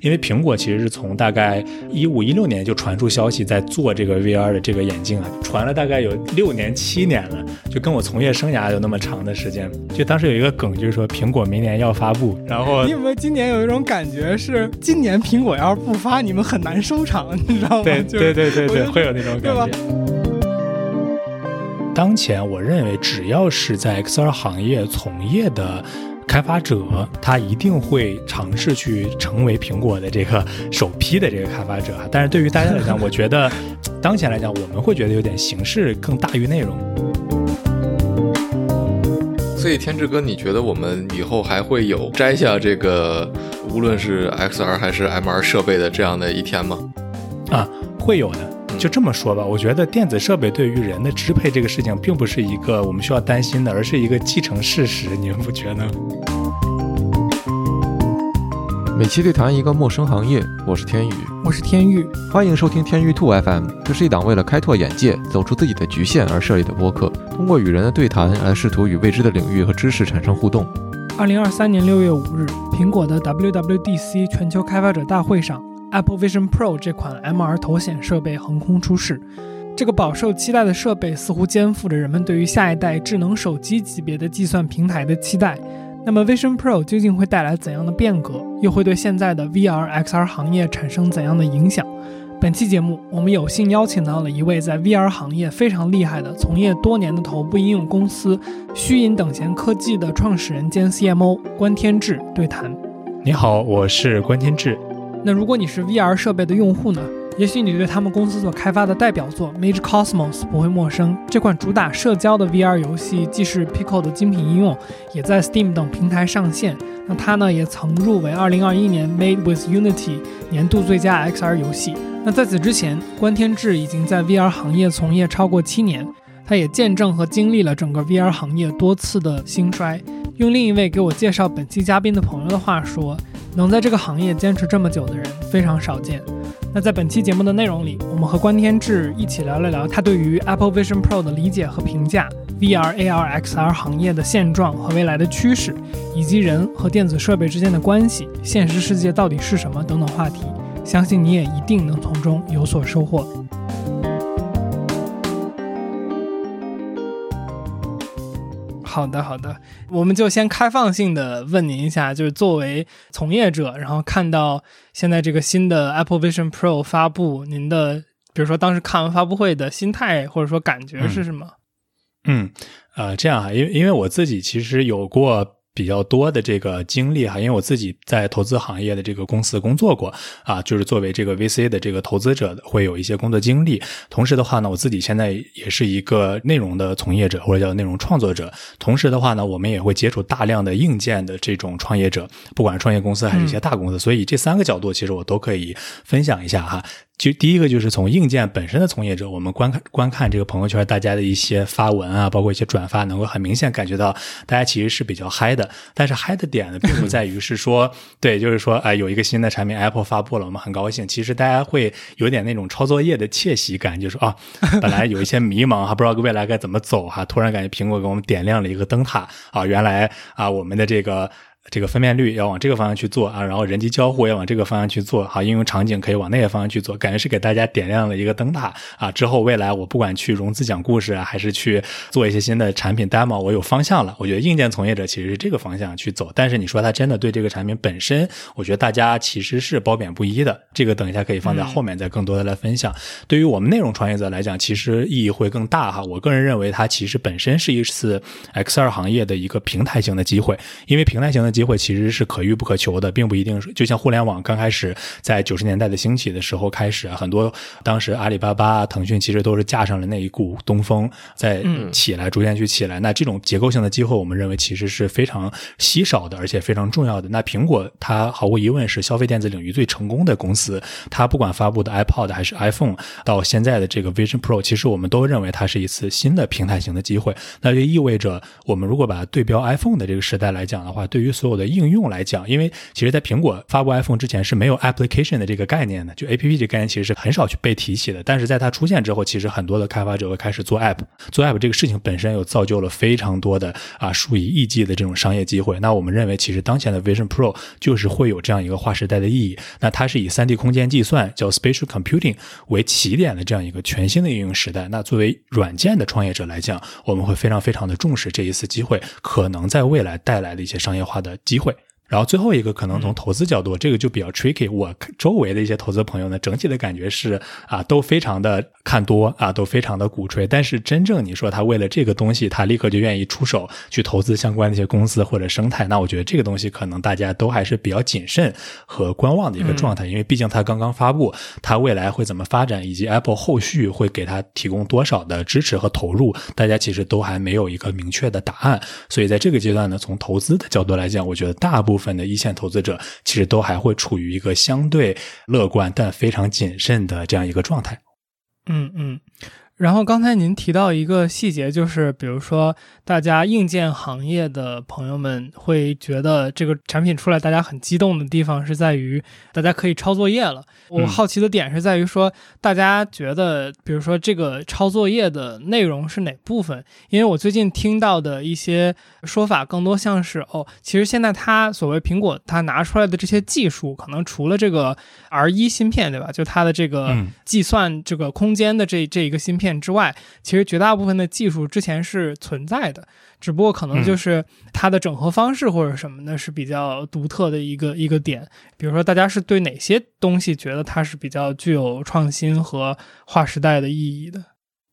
因为苹果其实是从大概一五一六年就传出消息在做这个 VR 的这个眼镜啊，传了大概有六年七年了，就跟我从业生涯有那么长的时间。就当时有一个梗，就是说苹果明年要发布，然后你有没有今年有一种感觉是，今年苹果要是不发，你们很难收场，你知道吗？对对对对对，会有那种感觉。当前我认为，只要是在 XR 行业从业的。开发者他一定会尝试去成为苹果的这个首批的这个开发者，但是对于大家来讲，我觉得当前来讲，我们会觉得有点形式更大于内容。所以天志哥，你觉得我们以后还会有摘下这个无论是 XR 还是 MR 设备的这样的一天吗？啊，会有的。就这么说吧，我觉得电子设备对于人的支配这个事情，并不是一个我们需要担心的，而是一个既成事实。你们不觉得？每期对谈一个陌生行业，我是天宇，我是天宇，欢迎收听天宇兔 FM。这是一档为了开拓眼界、走出自己的局限而设立的播客，通过与人的对谈来试图与未知的领域和知识产生互动。二零二三年六月五日，苹果的 WWDC 全球开发者大会上。Apple Vision Pro 这款 MR 头显设备横空出世，这个饱受期待的设备似乎肩负着人们对于下一代智能手机级别的计算平台的期待。那么 Vision Pro 究竟会带来怎样的变革，又会对现在的 VR XR 行业产生怎样的影响？本期节目，我们有幸邀请到了一位在 VR 行业非常厉害的、从业多年的头部应用公司虚影等闲科技的创始人兼 CMO 关天志对谈。你好，我是关天志。那如果你是 VR 设备的用户呢？也许你对他们公司所开发的代表作《Mage Cosmos》不会陌生。这款主打社交的 VR 游戏，既是 Pico 的精品应用，也在 Steam 等平台上线。那它呢，也曾入围2021年 Made with Unity 年度最佳 XR 游戏。那在此之前，关天志已经在 VR 行业从业超过七年，他也见证和经历了整个 VR 行业多次的兴衰。用另一位给我介绍本期嘉宾的朋友的话说。能在这个行业坚持这么久的人非常少见。那在本期节目的内容里，我们和关天志一起聊了聊他对于 Apple Vision Pro 的理解和评价，VR、AR、XR 行业的现状和未来的趋势，以及人和电子设备之间的关系，现实世界到底是什么等等话题。相信你也一定能从中有所收获。好的，好的，我们就先开放性的问您一下，就是作为从业者，然后看到现在这个新的 Apple Vision Pro 发布，您的比如说当时看完发布会的心态或者说感觉是什么？嗯，呃，这样啊，因为因为我自己其实有过。比较多的这个经历哈，因为我自己在投资行业的这个公司工作过啊，就是作为这个 VC 的这个投资者会有一些工作经历。同时的话呢，我自己现在也是一个内容的从业者或者叫内容创作者。同时的话呢，我们也会接触大量的硬件的这种创业者，不管是创业公司还是一些大公司。所以这三个角度其实我都可以分享一下哈。就第一个就是从硬件本身的从业者，我们观看观看这个朋友圈，大家的一些发文啊，包括一些转发，能够很明显感觉到大家其实是比较嗨的。但是嗨的点呢，并不在于是说，对，就是说，哎，有一个新的产品 Apple 发布了，我们很高兴。其实大家会有点那种抄作业的窃喜感，就是啊，本来有一些迷茫，还不知道未来该怎么走哈，突然感觉苹果给我们点亮了一个灯塔啊，原来啊，我们的这个。这个分辨率要往这个方向去做啊，然后人机交互要往这个方向去做，好，应用场景可以往那个方向去做，感觉是给大家点亮了一个灯塔啊。之后未来我不管去融资讲故事啊，还是去做一些新的产品 demo，我有方向了。我觉得硬件从业者其实是这个方向去走，但是你说他真的对这个产品本身，我觉得大家其实是褒贬不一的。这个等一下可以放在后面再更多的来分享。对于我们内容创业者来讲，其实意义会更大哈。我个人认为它其实本身是一次 XR 行业的一个平台型的机会，因为平台型的机会其实是可。遇不可求的，并不一定就像互联网刚开始在九十年代的兴起的时候开始，很多当时阿里巴巴、腾讯其实都是架上了那一股东风，在起来，逐渐去起来。那这种结构性的机会，我们认为其实是非常稀少的，而且非常重要的。那苹果它毫无疑问是消费电子领域最成功的公司，它不管发布的 iPod 还是 iPhone，到现在的这个 Vision Pro，其实我们都认为它是一次新的平台型的机会。那就意味着，我们如果把它对标 iPhone 的这个时代来讲的话，对于所所有的应用来讲，因为其实在苹果发布 iPhone 之前是没有 application 的这个概念的，就 A P P 这个概念其实是很少去被提起的。但是在它出现之后，其实很多的开发者会开始做 app，做 app 这个事情本身又造就了非常多的啊数以亿计的这种商业机会。那我们认为，其实当前的 Vision Pro 就是会有这样一个划时代的意义。那它是以 3D 空间计算叫 Spatial Computing 为起点的这样一个全新的应用时代。那作为软件的创业者来讲，我们会非常非常的重视这一次机会可能在未来带来的一些商业化的机会。然后最后一个可能从投资角度，这个就比较 tricky。我周围的一些投资朋友呢，整体的感觉是啊，都非常的看多啊，都非常的鼓吹。但是真正你说他为了这个东西，他立刻就愿意出手去投资相关的一些公司或者生态，那我觉得这个东西可能大家都还是比较谨慎和观望的一个状态，因为毕竟它刚刚发布，它未来会怎么发展，以及 Apple 后续会给它提供多少的支持和投入，大家其实都还没有一个明确的答案。所以在这个阶段呢，从投资的角度来讲，我觉得大部部分的一线投资者其实都还会处于一个相对乐观但非常谨慎的这样一个状态。嗯嗯。然后刚才您提到一个细节，就是比如说，大家硬件行业的朋友们会觉得这个产品出来，大家很激动的地方是在于大家可以抄作业了。我好奇的点是在于说，大家觉得，比如说这个抄作业的内容是哪部分？因为我最近听到的一些说法，更多像是哦，其实现在它所谓苹果它拿出来的这些技术，可能除了这个 R 一芯片，对吧？就它的这个计算这个空间的这这一个芯片。之外，其实绝大部分的技术之前是存在的，只不过可能就是它的整合方式或者什么的是比较独特的一个一个点。比如说，大家是对哪些东西觉得它是比较具有创新和划时代的意义的？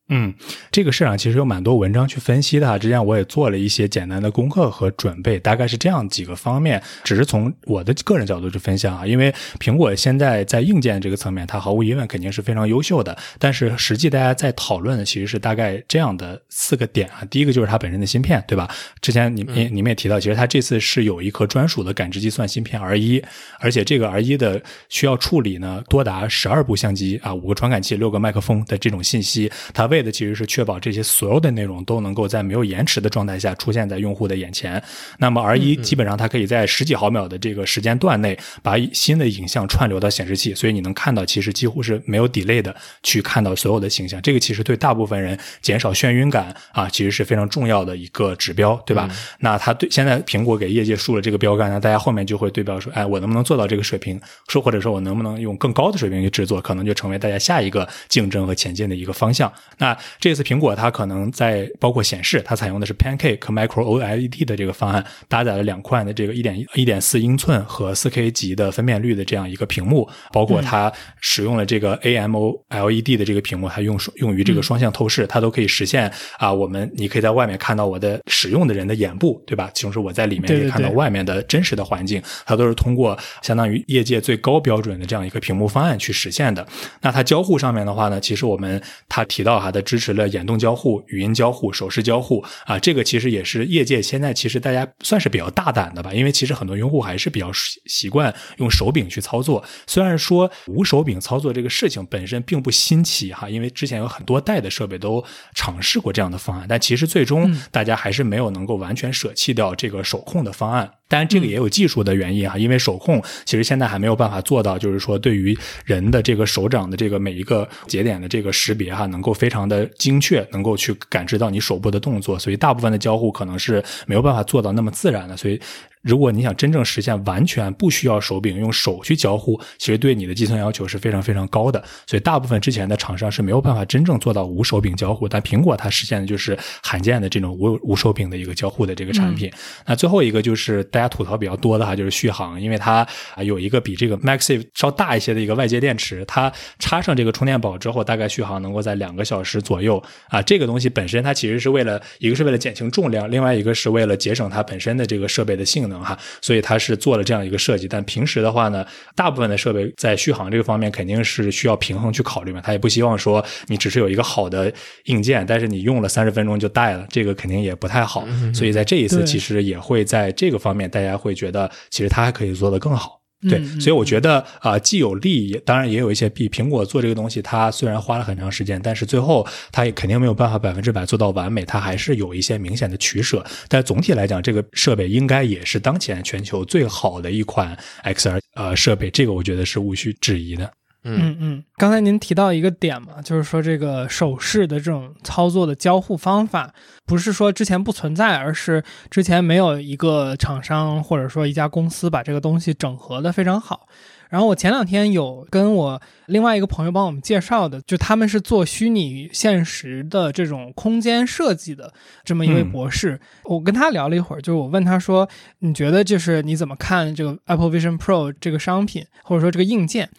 嗯，这个市场其实有蛮多文章去分析的。之前我也做了一些简单的功课和准备，大概是这样几个方面。只是从我的个人角度去分享啊，因为苹果现在在硬件这个层面，它毫无疑问肯定是非常优秀的。但是实际大家在讨论的其实是大概这样的四个点啊。第一个就是它本身的芯片，对吧？之前你你你们也提到，其实它这次是有一颗专属的感知计算芯片 R 一，而且这个 R 一的需要处理呢多达十二部相机啊，五个传感器，六个麦克风的这种信息，它为为的其实是确保这些所有的内容都能够在没有延迟的状态下出现在用户的眼前。那么 R 一基本上它可以在十几毫秒的这个时间段内把新的影像串流到显示器，所以你能看到其实几乎是没有 delay 的去看到所有的形象。这个其实对大部分人减少眩晕感啊，其实是非常重要的一个指标，对吧？那它对现在苹果给业界树了这个标杆，那大家后面就会对标说，哎，我能不能做到这个水平？说或者说我能不能用更高的水平去制作？可能就成为大家下一个竞争和前进的一个方向。那那这次苹果它可能在包括显示，它采用的是 Pancake Micro OLED 的这个方案，搭载了两块的这个一点一点四英寸和四 K 级的分辨率的这样一个屏幕，包括它使用了这个 AMOLED 的这个屏幕，它用用于这个双向透视，它都可以实现啊。我们你可以在外面看到我的使用的人的眼部，对吧？同时我在里面可以看到外面的真实的环境，它都是通过相当于业界最高标准的这样一个屏幕方案去实现的。那它交互上面的话呢，其实我们它提到哈。的支持了眼动交互、语音交互、手势交互啊，这个其实也是业界现在其实大家算是比较大胆的吧，因为其实很多用户还是比较习惯用手柄去操作。虽然说无手柄操作这个事情本身并不新奇哈，因为之前有很多代的设备都尝试过这样的方案，但其实最终大家还是没有能够完全舍弃掉这个手控的方案。当然，这个也有技术的原因哈，因为手控其实现在还没有办法做到，就是说对于人的这个手掌的这个每一个节点的这个识别哈，能够非常的精确，能够去感知到你手部的动作，所以大部分的交互可能是没有办法做到那么自然的，所以。如果你想真正实现完全不需要手柄用手去交互，其实对你的计算要求是非常非常高的。所以大部分之前的厂商是没有办法真正做到无手柄交互，但苹果它实现的就是罕见的这种无无手柄的一个交互的这个产品。那最后一个就是大家吐槽比较多的哈，就是续航，因为它啊有一个比这个 Maxif 稍大一些的一个外接电池，它插上这个充电宝之后，大概续航能够在两个小时左右啊。这个东西本身它其实是为了一个是为了减轻重量，另外一个是为了节省它本身的这个设备的性能。哈，所以它是做了这样一个设计，但平时的话呢，大部分的设备在续航这个方面肯定是需要平衡去考虑嘛。他也不希望说你只是有一个好的硬件，但是你用了三十分钟就带了，这个肯定也不太好。所以在这一次，其实也会在这个方面，大家会觉得其实它还可以做得更好。对，嗯所以我觉得啊、呃既有利，当然也有一些弊。苹果做这个东西，它虽然花了很长时间，但是最后它也肯定没有办法百分之百做到完美，它还是有一些明显的取舍。但总体来讲，这个设备应该也是当前全球最好的一款 XR 呃设备，这个我觉得是无需质疑的。嗯嗯，刚才您提到一个点嘛，就是说这个手势的这种操作的交互方法，不是说之前不存在，而是之前没有一个厂商或者说一家公司把这个东西整合的非常好。然后我前两天有跟我另外一个朋友帮我们介绍的，就他们是做虚拟现实的这种空间设计的这么一位博士，我跟他聊了一会儿，就是我问他说，你觉得就是你怎么看这个 Apple Vision Pro 这个商品，或者说这个硬件？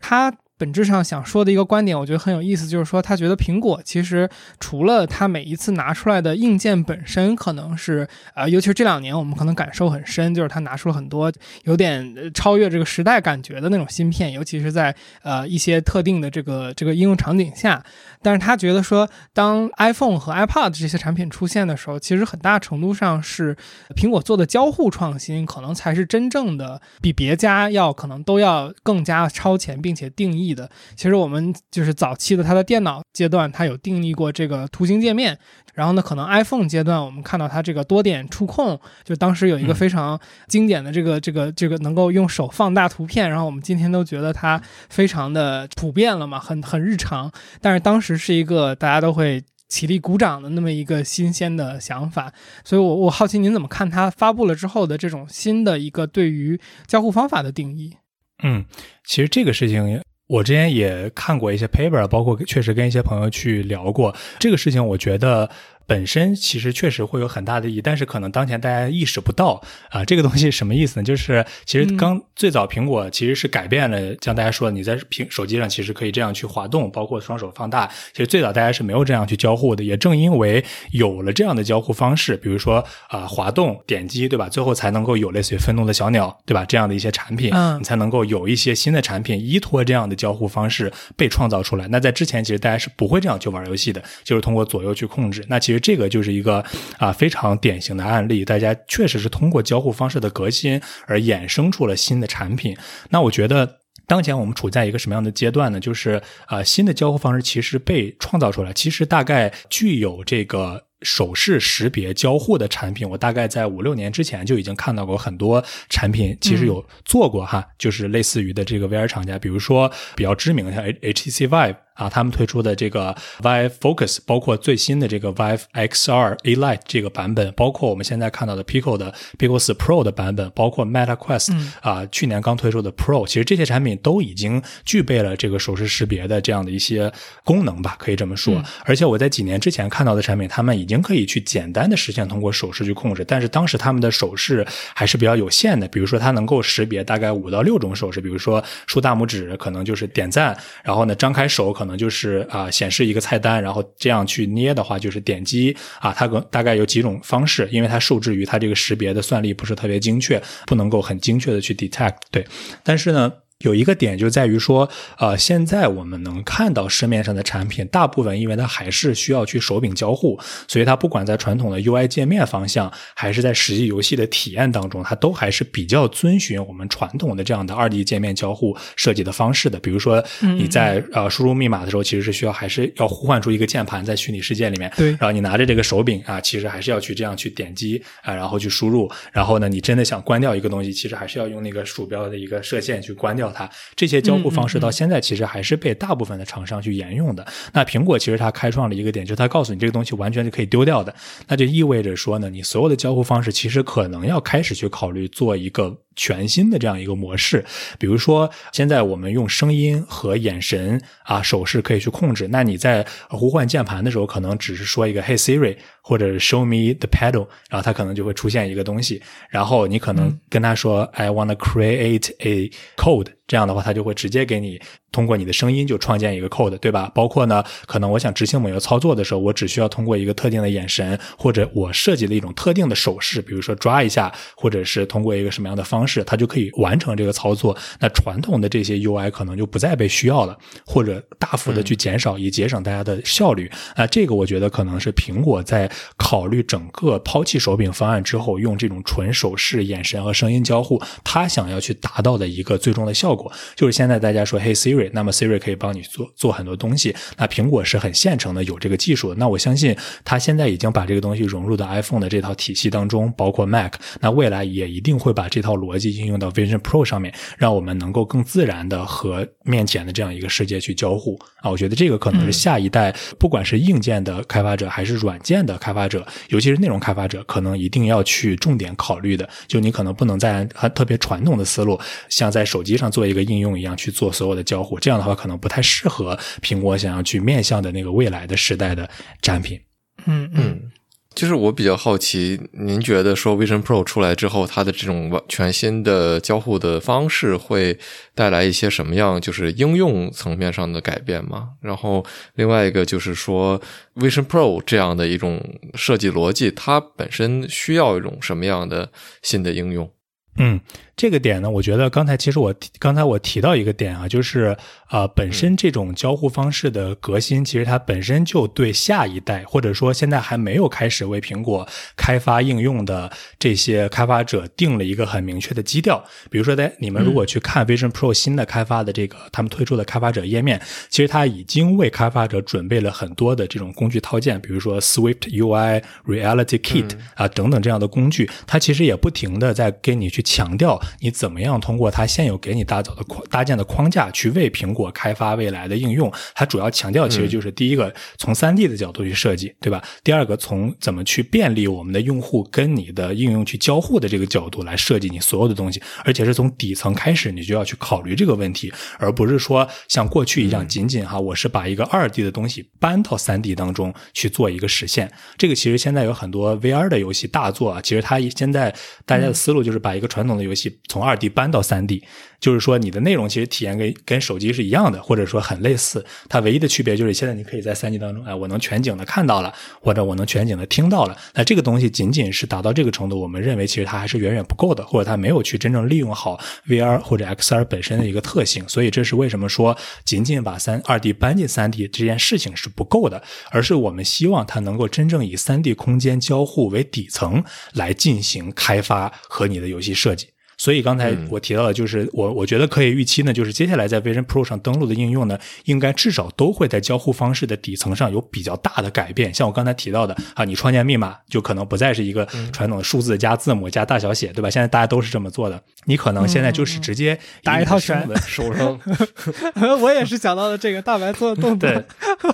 他本质上想说的一个观点，我觉得很有意思，就是说他觉得苹果其实除了它每一次拿出来的硬件本身可能是呃，尤其是这两年我们可能感受很深，就是它拿出了很多有点超越这个时代感觉的那种芯片，尤其是在呃一些特定的这个这个应用场景下。但是他觉得说，当 iPhone 和 iPad 这些产品出现的时候，其实很大程度上是苹果做的交互创新，可能才是真正的比别家要可能都要更加超前，并且定义的。其实我们就是早期的它的电脑阶段，它有定义过这个图形界面，然后呢，可能 iPhone 阶段我们看到它这个多点触控，就当时有一个嗯非常经典的这个这个这个能够用手放大图片，然后我们今天都觉得它非常的普遍了嘛，很很日常，但是当时是一个大家都会。起立鼓掌的那么一个新鲜的想法，所以我我好奇您怎么看它发布了之后的这种新的一个对于交互方法的定义？嗯，其实这个事情。我之前也看过一些 paper，包括确实跟一些朋友去聊过这个事情。我觉得本身其实确实会有很大的意义，但是可能当前大家意识不到啊、这个东西什么意思呢？就是其实刚最早苹果其实是改变了，像大家说你在屏手机上其实可以这样去滑动，包括双手放大。其实最早大家是没有这样去交互的，也正因为有了这样的交互方式，比如说啊、滑动、点击，对吧？最后才能够有类似于愤怒的小鸟，对吧？这样的一些产品，嗯你才能够有一些新的产品依托这样的交互方式被创造出来。那在之前，其实大家是不会这样去玩游戏的，就是通过左右去控制。那其实这个就是一个啊非常典型的案例，大家确实是通过交互方式的革新而衍生出了新的产品。那我觉得。当前我们处在一个什么样的阶段呢？就是呃，新的交互方式其实被创造出来，其实大概具有这个手势识别交互的产品，我大概在五六年之前就已经看到过很多产品，其实有做过哈，就是类似于的这个 VR 厂家，比如说比较知名的像 HTC Vive。啊，他们推出的这个 Vive Focus，包括最新的这个 Vive XR A Lite 这个版本，包括我们现在看到的 Pico 的 Pico 4 Pro 的版本，包括 Meta Quest 啊、去年刚推出的 Pro，其实这些产品都已经具备了这个手势识别的这样的一些功能吧，可以这么说。而且我在几年之前看到的产品，他们已经可以去简单的实现通过手势去控制，但是当时他们的手势还是比较有限的，比如说它能够识别大概五到六种手势，比如说竖大拇指可能就是点赞，然后呢张开手可能可能就是啊、显示一个菜单，然后这样去捏的话就是点击啊，它可大概有几种方式，因为它受制于它这个识别的算力不是特别精确，不能够很精确的去 detect。对，但是呢。有一个点就在于说，呃，现在我们能看到市面上的产品，大部分因为它还是需要去手柄交互，所以它不管在传统的 UI 界面方向，还是在实际游戏的体验当中，它都还是比较遵循我们传统的这样的二 D 界面交互设计的方式的。比如说你在呃输入密码的时候，其实是需要还是要呼唤出一个键盘在虚拟世界里面，对然后你拿着这个手柄啊，其实还是要去这样去点击啊，然后去输入。然后呢，你真的想关掉一个东西，其实还是要用那个鼠标的一个射线去关掉它。这些交互方式到现在其实还是被大部分的厂商去沿用的。那苹果其实它开创了一个点，就是它告诉你这个东西完全是可以丢掉的。那就意味着说呢，你所有的交互方式其实可能要开始去考虑做一个。全新的这样一个模式，比如说现在我们用声音和眼神啊手势可以去控制。那你在呼唤键盘的时候，可能只是说一个 “Hey Siri” 或者 “Show me the pedal”，然后它可能就会出现一个东西。然后你可能跟他说、“I want to create a code”，这样的话，他就会直接给你通过你的声音就创建一个 code，对吧？包括呢，可能我想执行某个操作的时候，我只需要通过一个特定的眼神，或者我设计的一种特定的手势，比如说抓一下，或者是通过一个什么样的方式，它就可以完成这个操作。那传统的这些 UI 可能就不再被需要了，或者大幅的去减少，以节省大家的效率。啊，这个我觉得可能是苹果在考虑整个抛弃手柄方案之后，用这种纯手势、眼神和声音交互，它想要去达到的一个最终的效果，就是现在大家说“嘿 Siri”，那么 Siri 可以帮你做做很多东西。那苹果是很现成的，有这个技术。那我相信它现在已经把这个东西融入到 iPhone 的这套体系当中，包括 Mac。那未来也一定会把这套逻辑应用到 Vision Pro 上面，让我们能够更自然的和面前的这样一个世界去交互啊。我觉得这个可能是下一代，不管是硬件的开发者还是软件的开发者，尤其是内容开发者，可能一定要去重点考虑的。就你可能不能在特别传统的思路，像在手机上做一个应用一样去做所有的交互，这样的话可能不太适合苹果想要去面向的那个未来的时代的产品。嗯嗯。就是我比较好奇，您觉得说 Vision Pro 出来之后，它的这种全新的交互的方式会带来一些什么样，就是应用层面上的改变吗？然后另外一个就是说 Vision Pro 这样的一种设计逻辑，它本身需要一种什么样的新的应用？嗯。这个点呢，我觉得刚才其实我刚才我提到一个点啊，就是啊，本身这种交互方式的革新，其实它本身就对下一代或者说现在还没有开始为苹果开发应用的这些开发者定了一个很明确的基调。比如说，在你们如果去看 Vision Pro 新的开发的这个他们推出的开发者页面，其实它已经为开发者准备了很多的这种工具套件，比如说 Swift UI、Reality Kit 啊等等这样的工具，它其实也不停的在跟你去强调。你怎么样通过它现有给你打造的框搭建的框架去为苹果开发未来的应用？它主要强调其实就是第一个从三 D 的角度去设计，对吧？第二个从怎么去便利我们的用户跟你的应用去交互的这个角度来设计你所有的东西，而且是从底层开始你就要去考虑这个问题，而不是说像过去一样仅仅哈我是把一个二 D 的东西搬到三 D 当中去做一个实现。这个其实现在有很多 VR 的游戏大作啊，其实它现在大家的思路就是把一个传统的游戏。从二 D 搬到三 D。就是说，你的内容其实体验跟跟手机是一样的，或者说很类似。它唯一的区别就是现在你可以在三 D 当中，哎，我能全景的看到了，或者我能全景的听到了。那这个东西仅仅是达到这个程度，我们认为其实它还是远远不够的，或者它没有去真正利用好 VR 或者 XR 本身的一个特性。所以这是为什么说仅仅把三二 D 搬进三 D 这件事情是不够的，而是我们希望它能够真正以三 D 空间交互为底层来进行开发和你的游戏设计。所以刚才我提到的，就是我我觉得可以预期呢，就是接下来在 Vision Pro 上登录的应用呢，应该至少都会在交互方式的底层上有比较大的改变。像我刚才提到的啊，你创建密码就可能不再是一个传统的数字加字母加大小写，对吧？现在大家都是这么做的。你可能现在就是直接打一套拳，手上。我也是想到了这个大白做的动作，对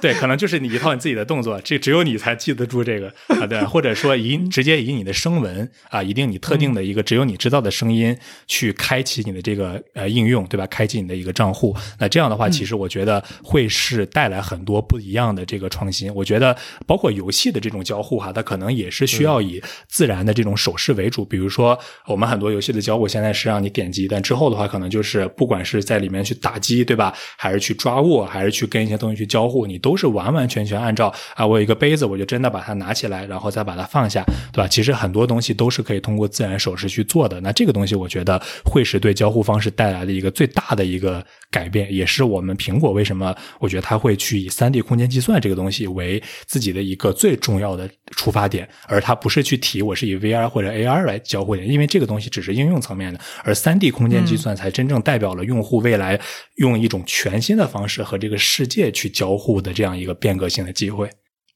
对，可能就是你一套你自己的动作，这只有你才记得住这个啊，对，或者说以直接以你的声纹啊，一定你特定的一个只有你知道的声音。去开启你的这个呃应用，对吧？开启你的一个账户，那这样的话，其实我觉得会是带来很多不一样的这个创新。我觉得包括游戏的这种交互哈，它可能也是需要以自然的这种手势为主。比如说，我们很多游戏的交互现在是让你点击，但之后的话，可能就是不管是在里面去打击，对吧？还是去抓握，还是去跟一些东西去交互，你都是完完全全按照啊，我有一个杯子，我就真的把它拿起来，然后再把它放下，对吧？其实很多东西都是可以通过自然手势去做的。那这个东西，我觉得。会是对交互方式带来的一个最大的一个改变，也是我们苹果为什么我觉得它会去以三 D 空间计算这个东西为自己的一个最重要的出发点，而它不是去提我是以 VR 或者 AR 来交互的，因为这个东西只是应用层面的，而三 D 空间计算才真正代表了用户未来用一种全新的方式和这个世界去交互的这样一个变革性的机会。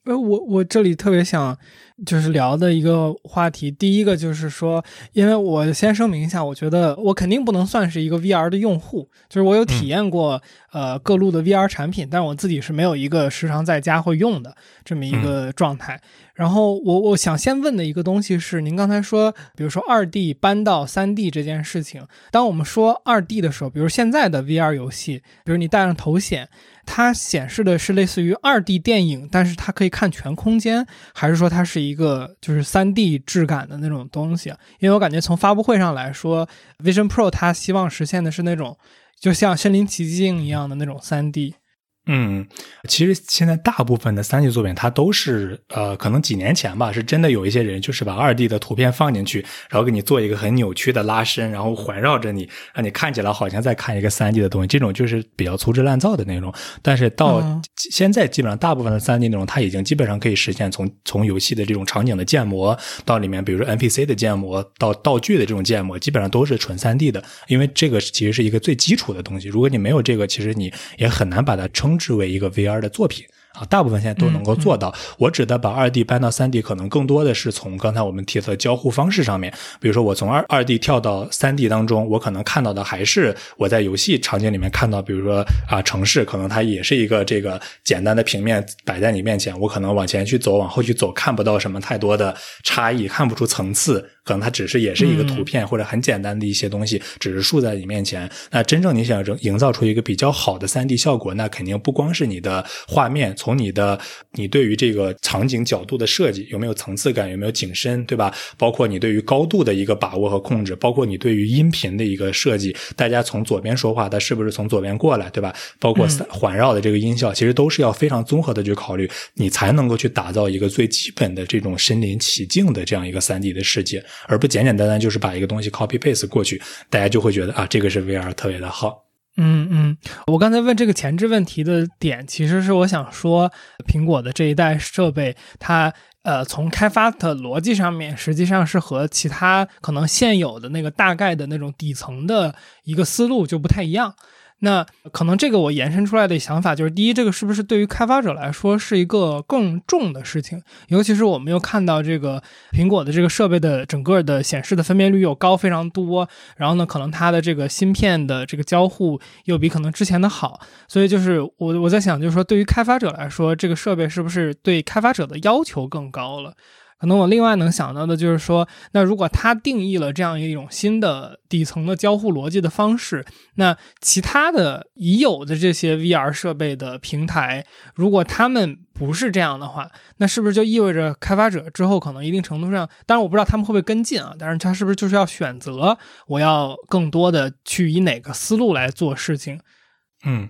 呃，我我这里特别想就是聊的一个话题，第一个就是说，因为我先声明一下，我觉得我肯定不能算是一个 VR 的用户，就是我有体验过呃各路的 VR 产品，但是我自己是没有一个时常在家会用的这么一个状态。然后我我想先问的一个东西是，您刚才说，比如说二 D 搬到三 D 这件事情，当我们说二 D 的时候，比如现在的 VR 游戏，比如你戴上头显。它显示的是类似于二 D 电影，但是它可以看全空间，还是说它是一个就是三 D 质感的那种东西？因为我感觉从发布会上来说，Vision Pro 它希望实现的是那种就像身临其境一样的那种三 D。嗯，其实现在大部分的三 D 作品，它都是呃，可能几年前吧，是真的有一些人就是把二 D 的图片放进去，然后给你做一个很扭曲的拉伸，然后环绕着你，让你看起来好像在看一个三 D 的东西。这种就是比较粗制滥造的内容。但是到现在，基本上大部分的三 D 内容，它已经基本上可以实现从从游戏的这种场景的建模到里面，比如说 NPC 的建模到道具的这种建模，基本上都是纯三 D 的。因为这个其实是一个最基础的东西。如果你没有这个，其实你也很难把它称。之为一个 VR 的作品。啊，大部分现在都能够做到。我指的把二 D 搬到三 D，可能更多的是从刚才我们提到的交互方式上面。比如说，我从二二 D 跳到三 D 当中，我可能看到的还是我在游戏场景里面看到，比如说啊，城市可能它也是一个这个简单的平面摆在你面前，我可能往前去走，往后去走，看不到什么太多的差异，看不出层次，可能它只是也是一个图片或者很简单的一些东西，只是竖在你面前。那真正你想营营造出一个比较好的三 D 效果，那肯定不光是你的画面，从你的你对于这个场景角度的设计有没有层次感，有没有景深，对吧？包括你对于高度的一个把握和控制，包括你对于音频的一个设计，大家从左边说话，它是不是从左边过来，对吧？包括环绕的这个音效，其实都是要非常综合的去考虑，你才能够去打造一个最基本的这种身临其境的这样一个三 D 的世界，而不简简单单就是把一个东西 copy paste 过去，大家就会觉得啊，这个是 VR 特别的好。嗯嗯，我刚才问这个前置问题的点，其实是我想说，苹果的这一代设备，它呃从开发的逻辑上面，实际上是和其他可能现有的那个大概的那种底层的一个思路就不太一样。那可能这个我延伸出来的想法就是：第一，这个是不是对于开发者来说是一个更重的事情？尤其是我们又看到这个苹果的这个设备的整个的显示的分辨率又高非常多，然后呢，可能它的这个芯片的这个交互又比可能之前的好，所以就是我我在想，就是说对于开发者来说，这个设备是不是对开发者的要求更高了？可能我另外能想到的就是说，那如果它定义了这样一种新的底层的交互逻辑的方式，那其他的已有的这些 VR 设备的平台，如果他们不是这样的话，那是不是就意味着开发者之后可能一定程度上，当然我不知道他们会不会跟进啊，但是他是不是就是要选择我要更多的去以哪个思路来做事情？嗯。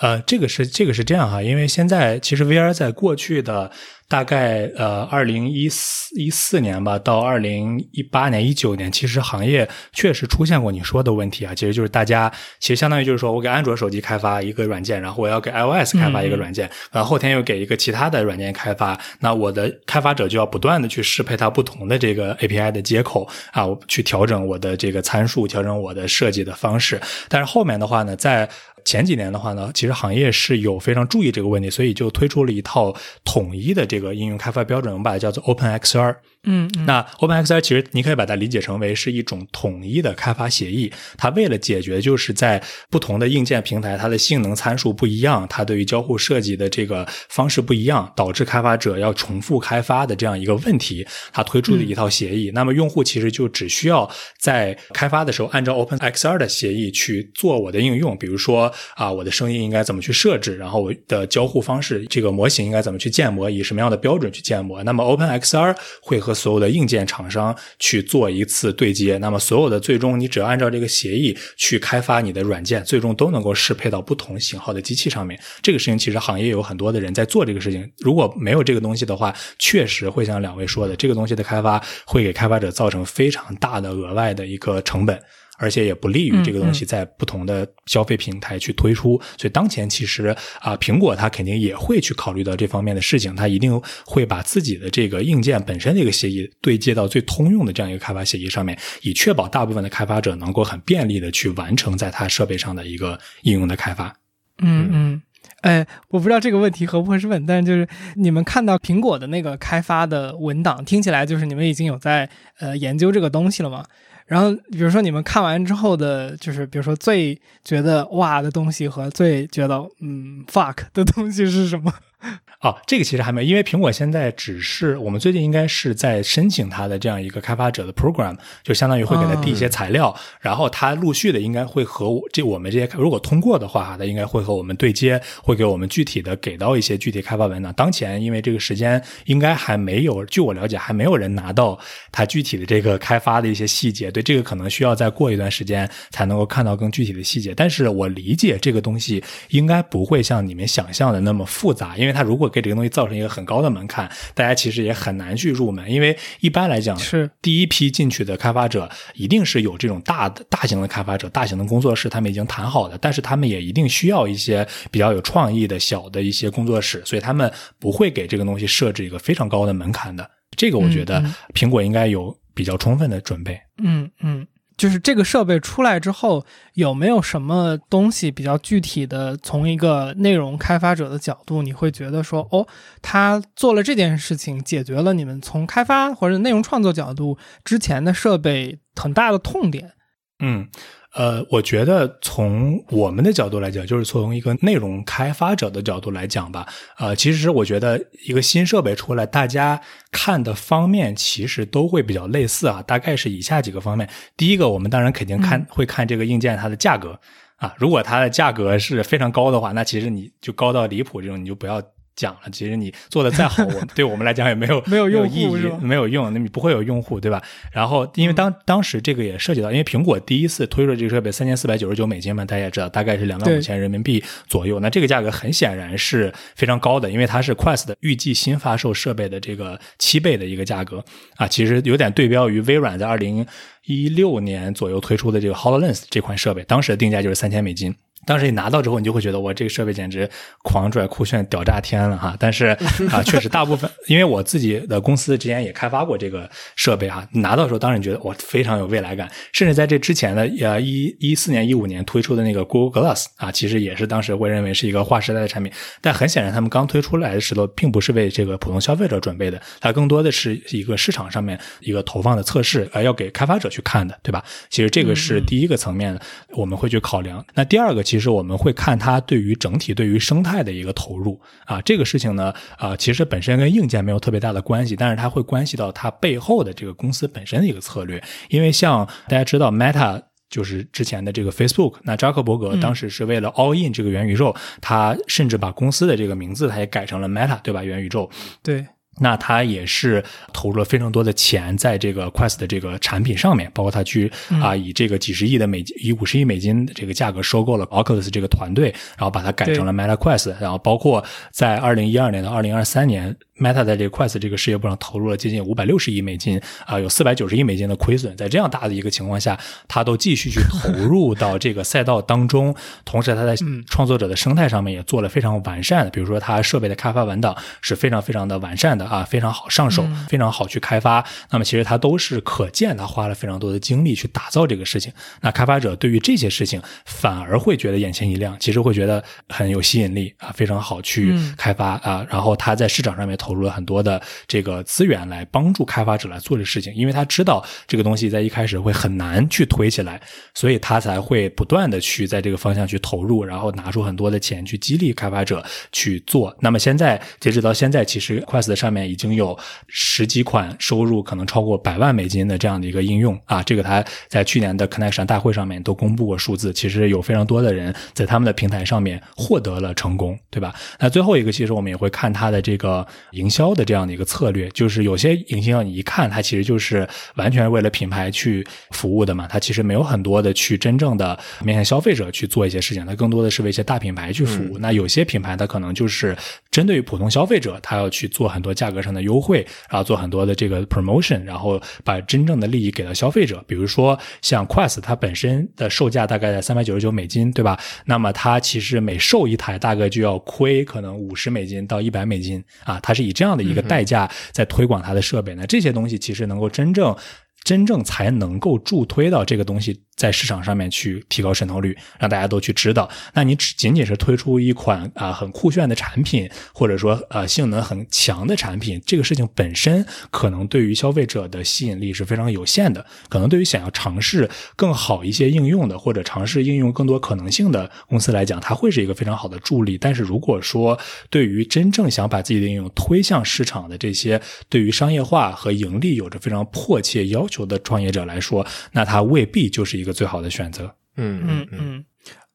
呃，这个是这个是这样哈，因为现在其实 VR 在过去的大概呃二零一四一四年吧，到二零一八年一九年，其实行业确实出现过你说的问题啊，其实就是大家其实相当于就是说我给安卓手机开发一个软件，然后我要给 iOS 开发一个软件，然后后天又给一个其他的软件开发，那我的开发者就要不断的去适配它不同的这个 API 的接口啊，去调整我的这个参数，调整我的设计的方式，但是后面的话呢，在前几年的话呢，其实行业是有非常注意这个问题，所以就推出了一套统一的这个应用开发标准，我们把它叫做 OpenXR。嗯，那 OpenXR 其实你可以把它理解成为是一种统一的开发协议。它为了解决就是在不同的硬件平台，它的性能参数不一样，它对于交互设计的这个方式不一样，导致开发者要重复开发的这样一个问题，它推出的一套协议。那么用户其实就只需要在开发的时候按照 OpenXR 的协议去做我的应用，比如说啊，我的声音应该怎么去设置，然后我的交互方式，这个模型应该怎么去建模，以什么样的标准去建模。那么 OpenXR 会和所有的硬件厂商去做一次对接，那么所有的最终你只要按照这个协议去开发你的软件，最终都能够适配到不同型号的机器上面。这个事情其实行业有很多的人在做这个事情。如果没有这个东西的话，确实会像两位说的，这个东西的开发会给开发者造成非常大的额外的一个成本。而且也不利于这个东西在不同的消费平台去推出，所以当前其实啊，苹果它肯定也会去考虑到这方面的事情，它一定会把自己的这个硬件本身的一个协议对接到最通用的这样一个开发协议上面，以确保大部分的开发者能够很便利的去完成在它设备上的一个应用的开发。嗯嗯，哎，我不知道这个问题合不合适问，但是就是你们看到苹果的那个开发的文档，听起来就是你们已经有在呃研究这个东西了吗？然后，比如说你们看完之后的，就是比如说最觉得哇的东西和最觉得嗯 fuck 的东西是什么？哦，这个其实还没有，因为苹果现在只是我们最近应该是在申请它的这样一个开发者的 program，就相当于会给他递一些材料，然后他陆续的应该会和我这我们这些如果通过的话，他应该会和我们对接，会给我们具体的给到一些具体开发文档。当前因为这个时间应该还没有，据我了解还没有人拿到它具体的这个开发的一些细节，对这个可能需要再过一段时间才能够看到更具体的细节。但是我理解这个东西应该不会像你们想象的那么复杂，因为它如果给这个东西造成一个很高的门槛，大家其实也很难去入门。因为一般来讲，是第一批进去的开发者，一定是有这种大的、大型的开发者、大型的工作室，他们已经谈好的。但是他们也一定需要一些比较有创意的小的一些工作室，所以他们不会给这个东西设置一个非常高的门槛的。这个我觉得苹果应该有比较充分的准备。嗯嗯。就是这个设备出来之后，有没有什么东西比较具体的？从一个内容开发者的角度，你会觉得说，哦，他做了这件事情，解决了你们从开发或者内容创作角度之前的设备很大的痛点。嗯。呃，我觉得从我们的角度来讲，就是从一个内容开发者的角度来讲吧，呃，其实我觉得一个新设备出来，大家看的方面其实都会比较类似啊，大概是以下几个方面。第一个，我们当然肯定看会看这个硬件它的价格啊，如果它的价格是非常高的话，那其实你就高到离谱这种，你就不要。讲了，其实你做的再好，我 对我们来讲也没有没有用意义，没有用，那你不会有用户，对吧？然后，因为当当时这个也涉及到，因为苹果第一次推出这个设备三千四百九十九美金嘛，大家也知道，大概是两万五千人民币左右。那这个价格很显然是非常高的，因为它是 Quest 的预计新发售设备的这个七倍的一个价格啊，其实有点对标于微软在二零一六年左右推出的这个 Hololens 这款设备，当时的定价就是三千美金。当时你拿到之后，你就会觉得我这个设备简直狂拽酷炫屌炸天了哈！但是 啊，确实大部分，因为我自己的公司之前也开发过这个设备哈，拿到的时候当然觉得我非常有未来感，甚至在这之前的呃一一四年一五年推出的那个 Google Glass 啊，其实也是当时会认为是一个划时代的产品。但很显然，他们刚推出来的时候，并不是为这个普通消费者准备的，它更多的是一个市场上面一个投放的测试，呃，要给开发者去看的，对吧？其实这个是第一个层面我们会去考量。那第二个。其实我们会看它对于整体对于生态的一个投入啊，这个事情呢啊，其实本身跟硬件没有特别大的关系，但是它会关系到它背后的这个公司本身的一个策略。因为像大家知道，Meta 就是之前的这个 Facebook，那扎克伯格当时是为了 All In 这个元宇宙，他甚至把公司的这个名字他也改成了 Meta，对吧？元宇宙，对。那他也是投入了非常多的钱在这个 Quest 的这个产品上面，包括他去啊以这个几十亿的美金，以五十亿美金的这个价格收购了 Oculus 这个团队，然后把它改成了 Meta Quest，然后包括在二零一二年到二零二三年。Meta 在这个 Quest 这个事业部上投入了接近五百六十亿美金啊，有四百九十亿美金的亏损。在这样大的一个情况下，他都继续去投入到这个赛道当中。同时，他在创作者的生态上面也做了非常完善的，比如说他设备的开发文档是非常非常的完善的啊，非常好上手，非常好去开发。那么，其实他都是可见，他花了非常多的精力去打造这个事情。那开发者对于这些事情反而会觉得眼前一亮，其实会觉得很有吸引力啊，非常好去开发啊。然后他在市场上面。投入了很多的这个资源来帮助开发者来做这事情，因为他知道这个东西在一开始会很难去推起来，所以他才会不断的去在这个方向去投入，然后拿出很多的钱去激励开发者去做。那么现在截止到现在，其实 Quest 上面已经有十几款收入可能超过百万美金的这样的一个应用啊，这个他在去年的 Connection 大会上面都公布过数字，其实有非常多的人在他们的平台上面获得了成功，对吧？那最后一个，其实我们也会看它的这个。营销的这样的一个策略，就是有些营销你一看，它其实就是完全为了品牌去服务的嘛，它其实没有很多的去真正的面向消费者去做一些事情，它更多的是为一些大品牌去服务。那有些品牌它可能就是针对于普通消费者，它要去做很多价格上的优惠，然后做很多的这个 promotion，然后把真正的利益给到消费者。比如说像 Quest，它本身的售价大概在三百九十九美金，对吧？那么它其实每售一台大概就要亏可能五十美金到一百美金啊，它是。以这样的一个代价在推广它的设备呢？这些东西其实能够真正、真正才能够助推到这个东西在市场上面去提高渗透率，让大家都去知道。那你只仅仅是推出一款啊很酷炫的产品，或者说呃性能很强的产品，这个事情本身可能对于消费者的吸引力是非常有限的。可能对于想要尝试更好一些应用的，或者尝试应用更多可能性的公司来讲，它会是一个非常好的助力。但是如果说对于真正想把自己的应用推向市场的这些对于商业化和盈利有着非常迫切要求的创业者来说，那它未必就是一个最好的选择。嗯嗯嗯，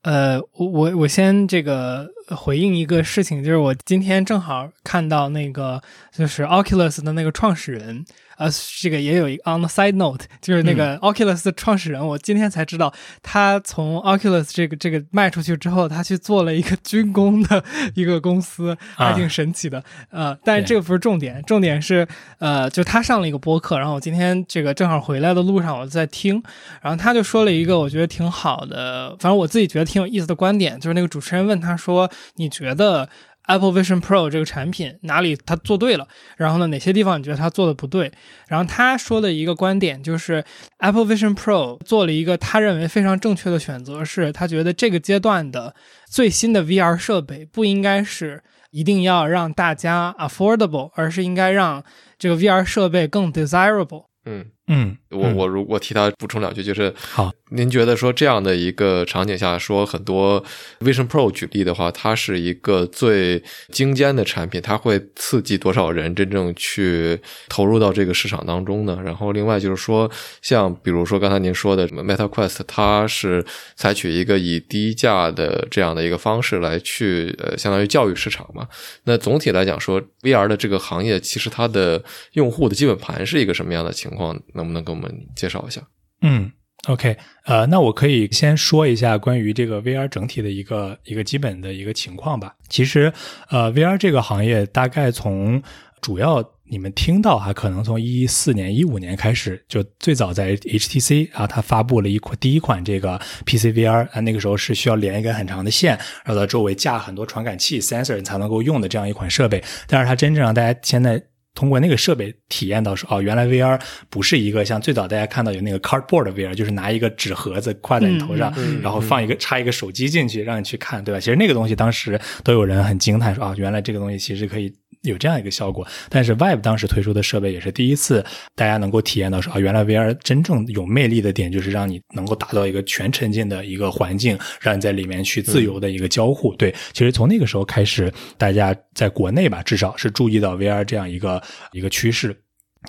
呃，我我我先这个回应一个事情，就是我今天正好看到那个就是 Oculus 的那个创始人。呃，这个也有一个 on the side note，就是那个 Oculus 的创始人，我今天才知道，他从 Oculus 这个这个卖出去之后，他去做了一个军工的一个公司，还挺神奇的。呃，但是这个不是重点，重点是呃，就他上了一个播客，然后我今天这个正好回来的路上我在听，然后他就说了一个我觉得挺好的，反正我自己觉得挺有意思的观点，就是那个主持人问他说，你觉得？Apple Vision Pro 这个产品哪里它做对了？然后呢，哪些地方你觉得它做的不对？然后他说的一个观点就是，Apple Vision Pro 做了一个他认为非常正确的选择，是他觉得这个阶段的最新的 VR 设备不应该是一定要让大家 affordable，而是应该让这个 VR 设备更 desirable。嗯嗯，我我如果替他补充两句，就是好。您觉得说这样的一个场景下，说很多 Vision Pro 举例的话，它是一个最精尖的产品，它会刺激多少人真正去投入到这个市场当中呢？然后另外就是说，像比如说刚才您说的 Meta Quest，它是采取一个以低价的这样的一个方式来去呃，相当于教育市场嘛。那总体来讲说，VR 的这个行业其实它的用户的基本盘是一个什么样的情况？能不能给我们介绍一下？嗯。OK，呃，那我可以先说一下关于这个 VR 整体的一个一个基本的一个情况吧。其实，呃，VR 这个行业大概从主要你们听到哈，可能从一四年、一五年开始，就最早在 HTC 啊，它发布了一款第一款这个 PC VR 啊，那个时候是需要连一根很长的线，然后在周围架很多传感器 sensor 才能够用的这样一款设备。但是它真正让大家现在。通过那个设备体验到说，哦，原来 VR 不是一个像最早大家看到有那个 cardboard 的 VR，就是拿一个纸盒子挎在你头上，然后放一个插一个手机进去，让你去看，对吧？其实那个东西当时都有人很惊叹说，啊，原来这个东西其实可以。有这样一个效果，但是 Vive 当时推出的设备也是第一次，大家能够体验到说啊，原来 VR 真正有魅力的点就是让你能够达到一个全沉浸的一个环境，让你在里面去自由的一个交互。对，其实从那个时候开始，大家在国内吧，至少是注意到 VR 这样一个一个趋势。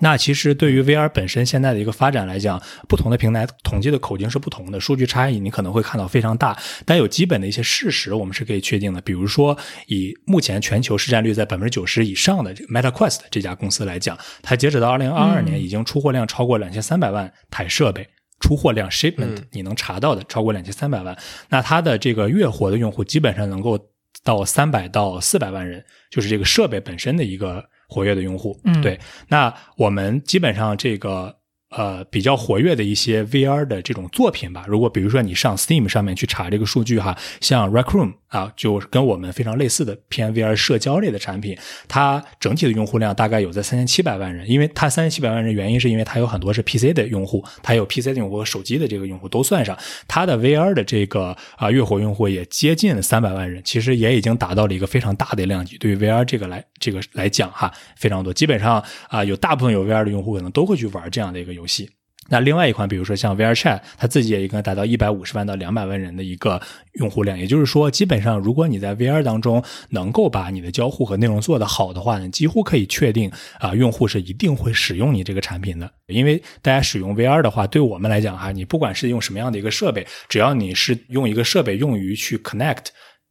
那其实对于 VR 本身现在的一个发展来讲，不同的平台统计的口径是不同的，数据差异你可能会看到非常大。但有基本的一些事实，我们是可以确定的。比如说，以目前全球市占率在百分之九十以上的 Meta Quest 这家公司来讲，它截止到二零二二年已经出货量超过两千三百万台设备，出货量 shipment 你能查到的超过两千三百万。那它的这个月活的用户基本上能够到三百到四百万人，就是这个设备本身的一个。活跃的用户，嗯，对，那我们基本上这个。呃，比较活跃的一些 VR 的这种作品吧。如果比如说你上 Steam 上面去查这个数据哈，像 Rec Room 啊，就跟我们非常类似的偏 VR 社交类的产品，它整体的用户量大概有在三千七百万人。因为它三千七百万人，原因是因为它有很多是 PC 的用户，它有 PC 的用户和手机的这个用户都算上。它的 VR 的这个啊月活用户也接近三百万人，其实也已经达到了一个非常大的量级。对于 VR 这个来这个来讲哈，非常多，基本上啊有大部分有 VR 的用户可能都会去玩这样的一个游戏。那另外一款，比如说像 VR Chat，它自己也应该达到一百五十万到两百万人的一个用户量。也就是说，基本上如果你在 VR 当中能够把你的交互和内容做得好的话呢，几乎可以确定啊，用户是一定会使用你这个产品的。因为大家使用 VR 的话，对我们来讲哈，你不管是用什么样的一个设备，只要你是用一个设备用于去 connect。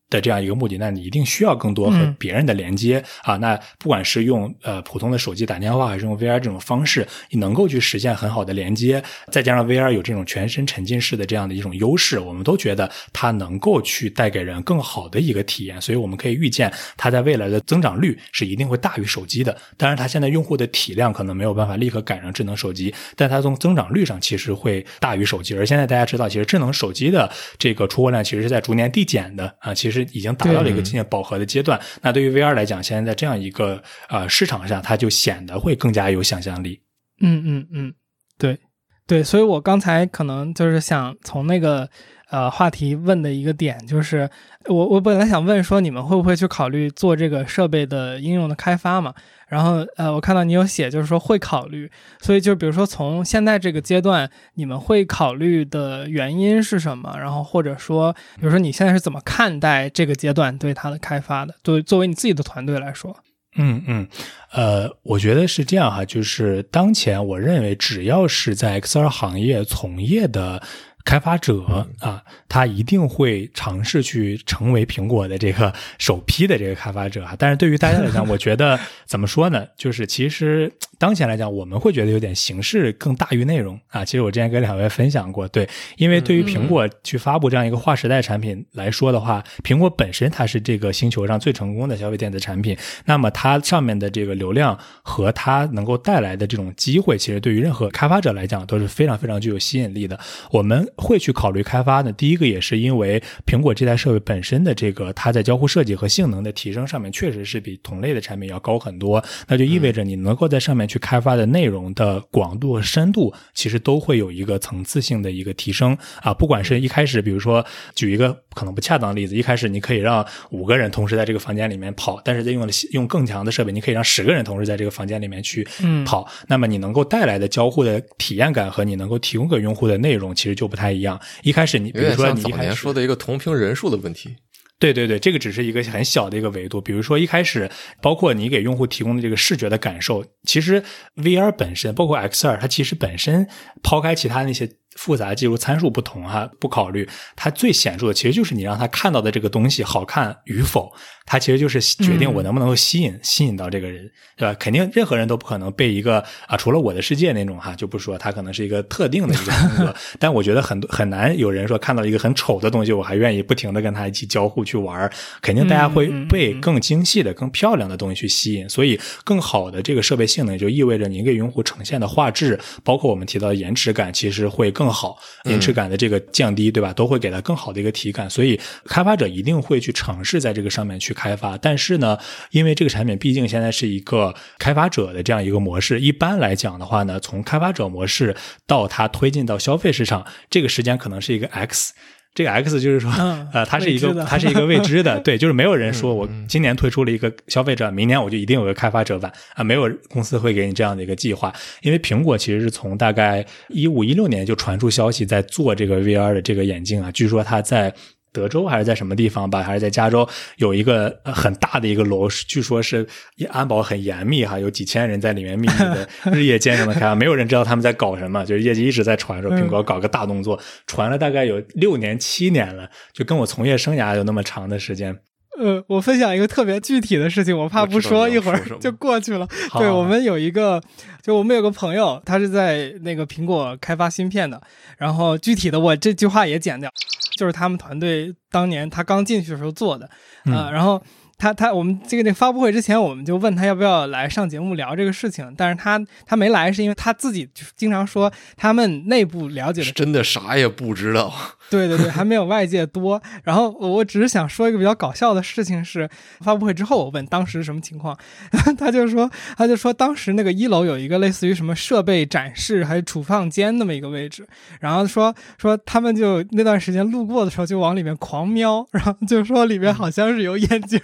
的这样一个目的，那你一定需要更多和别人的连接啊。那不管是用呃普通的手机打电话，还是用 VR 这种方式，你能够去实现很好的连接，再加上 VR 有这种全身沉浸式的这样的一种优势，我们都觉得它能够去带给人更好的一个体验。所以我们可以预见，它在未来的增长率是一定会大于手机的。当然，它现在用户的体量可能没有办法立刻赶上智能手机，但它从增长率上其实会大于手机。而现在大家知道，其实智能手机的这个出货量其实是在逐年递减的啊，其实。已经达到了一个渐渐饱和的阶段。那对于 VR 来讲，现在在这样一个呃市场上，它就显得会更加有想象力。嗯嗯嗯，对对，所以我刚才可能就是想从那个呃话题问的一个点，就是我我本来想问说你们会不会去考虑做这个设备的应用的开发嘛？然后呃，我看到你有写，就是说会考虑，所以就比如说从现在这个阶段，你们会考虑的原因是什么？然后或者说，比如说你现在是怎么看待这个阶段对它的开发的？作作为你自己的团队来说，嗯嗯，呃，我觉得是这样哈，就是当前我认为只要是在 XR 行业从业的。开发者啊，他一定会尝试去成为苹果的这个首批的这个开发者啊。但是对于大家来讲，我觉得怎么说呢？就是其实当前来讲，我们会觉得有点形式更大于内容啊。其实我之前跟两位分享过，对，因为对于苹果去发布这样一个划时代产品来说的话，苹果本身它是这个星球上最成功的消费电子产品，那么它上面的这个流量和它能够带来的这种机会，其实对于任何开发者来讲都是非常非常具有吸引力的。我们会去考虑开发呢？第一个也是因为苹果这台设备本身的这个它在交互设计和性能的提升上面，确实是比同类的产品要高很多。那就意味着你能够在上面去开发的内容的广度和深度，其实都会有一个层次性的一个提升啊。不管是一开始，比如说举一个可能不恰当的例子，一开始你可以让五个人同时在这个房间里面跑，但是在用了用更强的设备，你可以让十个人同时在这个房间里面去跑。那么你能够带来的交互的体验感和你能够提供给用户的内容，其实就不太一样。一开始你比如说你早年说的一个同屏人数的问题，对对对，这个只是一个很小的一个维度。比如说一开始，包括你给用户提供的这个视觉的感受，其实 VR 本身，包括 XR，它其实本身抛开其他那些。复杂技术参数不同哈，不考虑它最显著的，其实就是你让他看到的这个东西好看与否，它其实就是决定我能不能够吸引吸引到这个人，对吧？肯定任何人都不可能被一个啊，除了我的世界那种哈，就不说它可能是一个特定的一个风格，但我觉得很多很难有人说看到一个很丑的东西，我还愿意不停的跟他一起交互去玩肯定大家会被更精细的、更漂亮的东西去吸引，所以更好的这个设备性能就意味着您给用户呈现的画质，包括我们提到的延迟感，其实会更。好，延迟感的这个降低，对吧？都会给它更好的一个体感，所以开发者一定会去尝试在这个上面去开发。但是呢，因为这个产品毕竟现在是一个开发者的这样一个模式，一般来讲的话呢，从开发者模式到它推进到消费市场，这个时间可能是一个 X。这个 X 就是说，呃，它是一个，它是一个未知的，对，就是没有人说我今年推出了一个消费者，明年我就一定有个开发者版啊，没有公司会给你这样的一个计划，因为苹果其实是从大概一五一六年就传出消息在做这个 VR 的这个眼镜啊，据说它在。德州还是在什么地方吧？还是在加州有一个很大的一个楼，据说是安保很严密哈，有几千人在里面秘密的日夜兼程的开发，没有人知道他们在搞什么。就是业绩一直在传说苹果搞个大动作，传了大概有六年七年了，就跟我从业生涯有那么长的时间。呃，我分享一个特别具体的事情，我怕不说一会儿就过去了。对我们有一个，就我们有个朋友，他是在那个苹果开发芯片的，然后具体的我这句话也剪掉。就是他们团队当年他刚进去的时候做的，啊，然后他他我们这个那发布会之前，我们就问他要不要来上节目聊这个事情，但是他他没来，是因为他自己就经常说他们内部了解的真的啥也不知道。对对对，还没有外界多。然后我只是想说一个比较搞笑的事情是，发布会之后我问当时什么情况，他就说他就说当时那个一楼有一个类似于什么设备展示还是储放间那么一个位置，然后说说他们就那段时间路过的时候就往里面狂瞄，然后就说里面好像是有眼镜，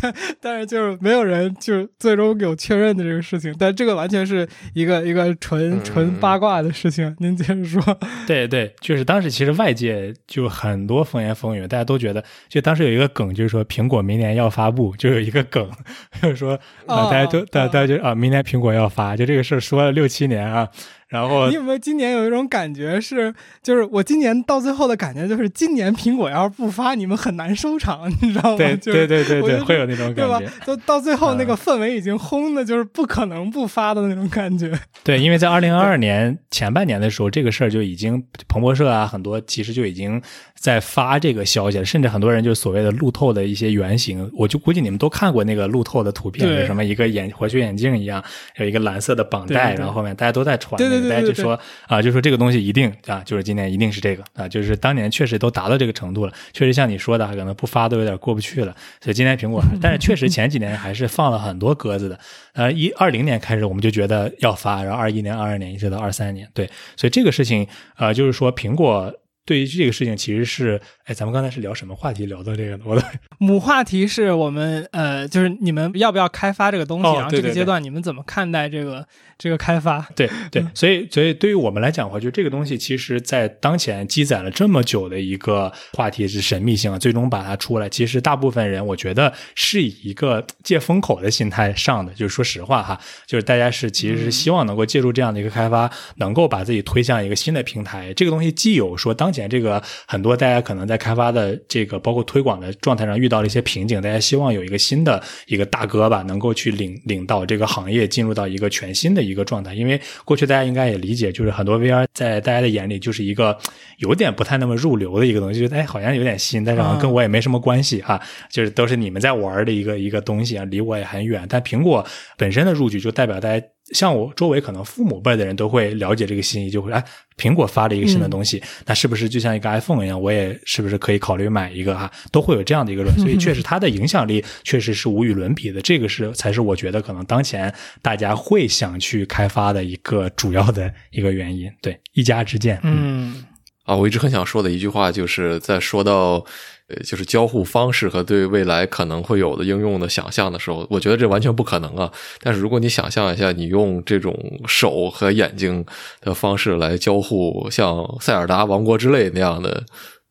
但但是就是没有人就是最终有确认的这个事情，但这个完全是一个一个纯纯八卦的事情。您接着说。对对，就是当时其实外界。就很多风言风语，大家都觉得，就当时有一个梗，就是说苹果明年要发布，就有一个梗，就是说啊，大家都大大家就啊，明年苹果要发，就这个事儿说了六七年啊。然后你有没有今年有一种感觉是，就是我今年到最后的感觉就是，今年苹果要是不发，你们很难收场，你知道吗？对对对对对，会有那种感觉，对吧？就到最后那个氛围已经轰的，就是不可能不发的那种感觉。对，因为在二零二二年前半年的时候，这个事儿就已经彭博社啊，很多其实就已经在发这个消息了，甚至很多人就所谓的路透的一些原型，我就估计你们都看过那个路透的图片，是什么一个眼活血眼镜一样，有一个蓝色的绑带，然后后面大家都在传。对对。大家就说啊，就说这个东西一定啊，就是今年一定是这个啊，就是当年确实都达到这个程度了，确实像你说的，可能不发都有点过不去了，所以今年苹果，但是确实前几年还是放了很多鸽子的，呃，一二零年开始我们就觉得要发，然后二一年、二二年一直到二三年，对，所以这个事情啊、呃就是说苹果。对于这个事情，其实是，哎，咱们刚才是聊什么话题？聊到这个的，我 的母话题是我们呃，就是你们要不要开发这个东西，哦然后这个阶段你们怎么看待这个这个开发？对对，所以所以对于我们来讲的话，就这个东西，其实在当前积攒了这么久的一个话题是神秘性啊，最终把它出来，其实大部分人我觉得是以一个借风口的心态上的，就是说实话哈，就是大家是其实是希望能够借助这样的一个开发，能够把自己推向一个新的平台。这个东西既有说当前这个很多大家可能在开发的这个包括推广的状态上遇到了一些瓶颈，大家希望有一个新的一个大哥吧，能够去领领导这个行业进入到一个全新的一个状态。因为过去大家应该也理解，就是很多 VR 在大家的眼里就是一个有点不太那么入流的一个东西，就哎好像有点新，但是好像跟我也没什么关系哈、就是都是你们在玩的一个一个东西啊，离我也很远。但苹果本身的入局就代表大家。像我周围可能父母辈的人都会了解这个信息，就会哎，苹果发了一个新的东西，那是不是就像一个 iPhone 一样，我也是不是可以考虑买一个啊？都会有这样的一个论，所以确实 它的影响力确实是无与伦比的，这个是才是我觉得可能当前大家会想去开发的一个主要的一个原因。对，一家之见，嗯啊，我一直很想说的一句话，就是在说到呃，就是交互方式和对未来可能会有的应用的想象的时候，我觉得这完全不可能啊。但是如果你想象一下，你用这种手和眼睛的方式来交互，像塞尔达王国之类那样的。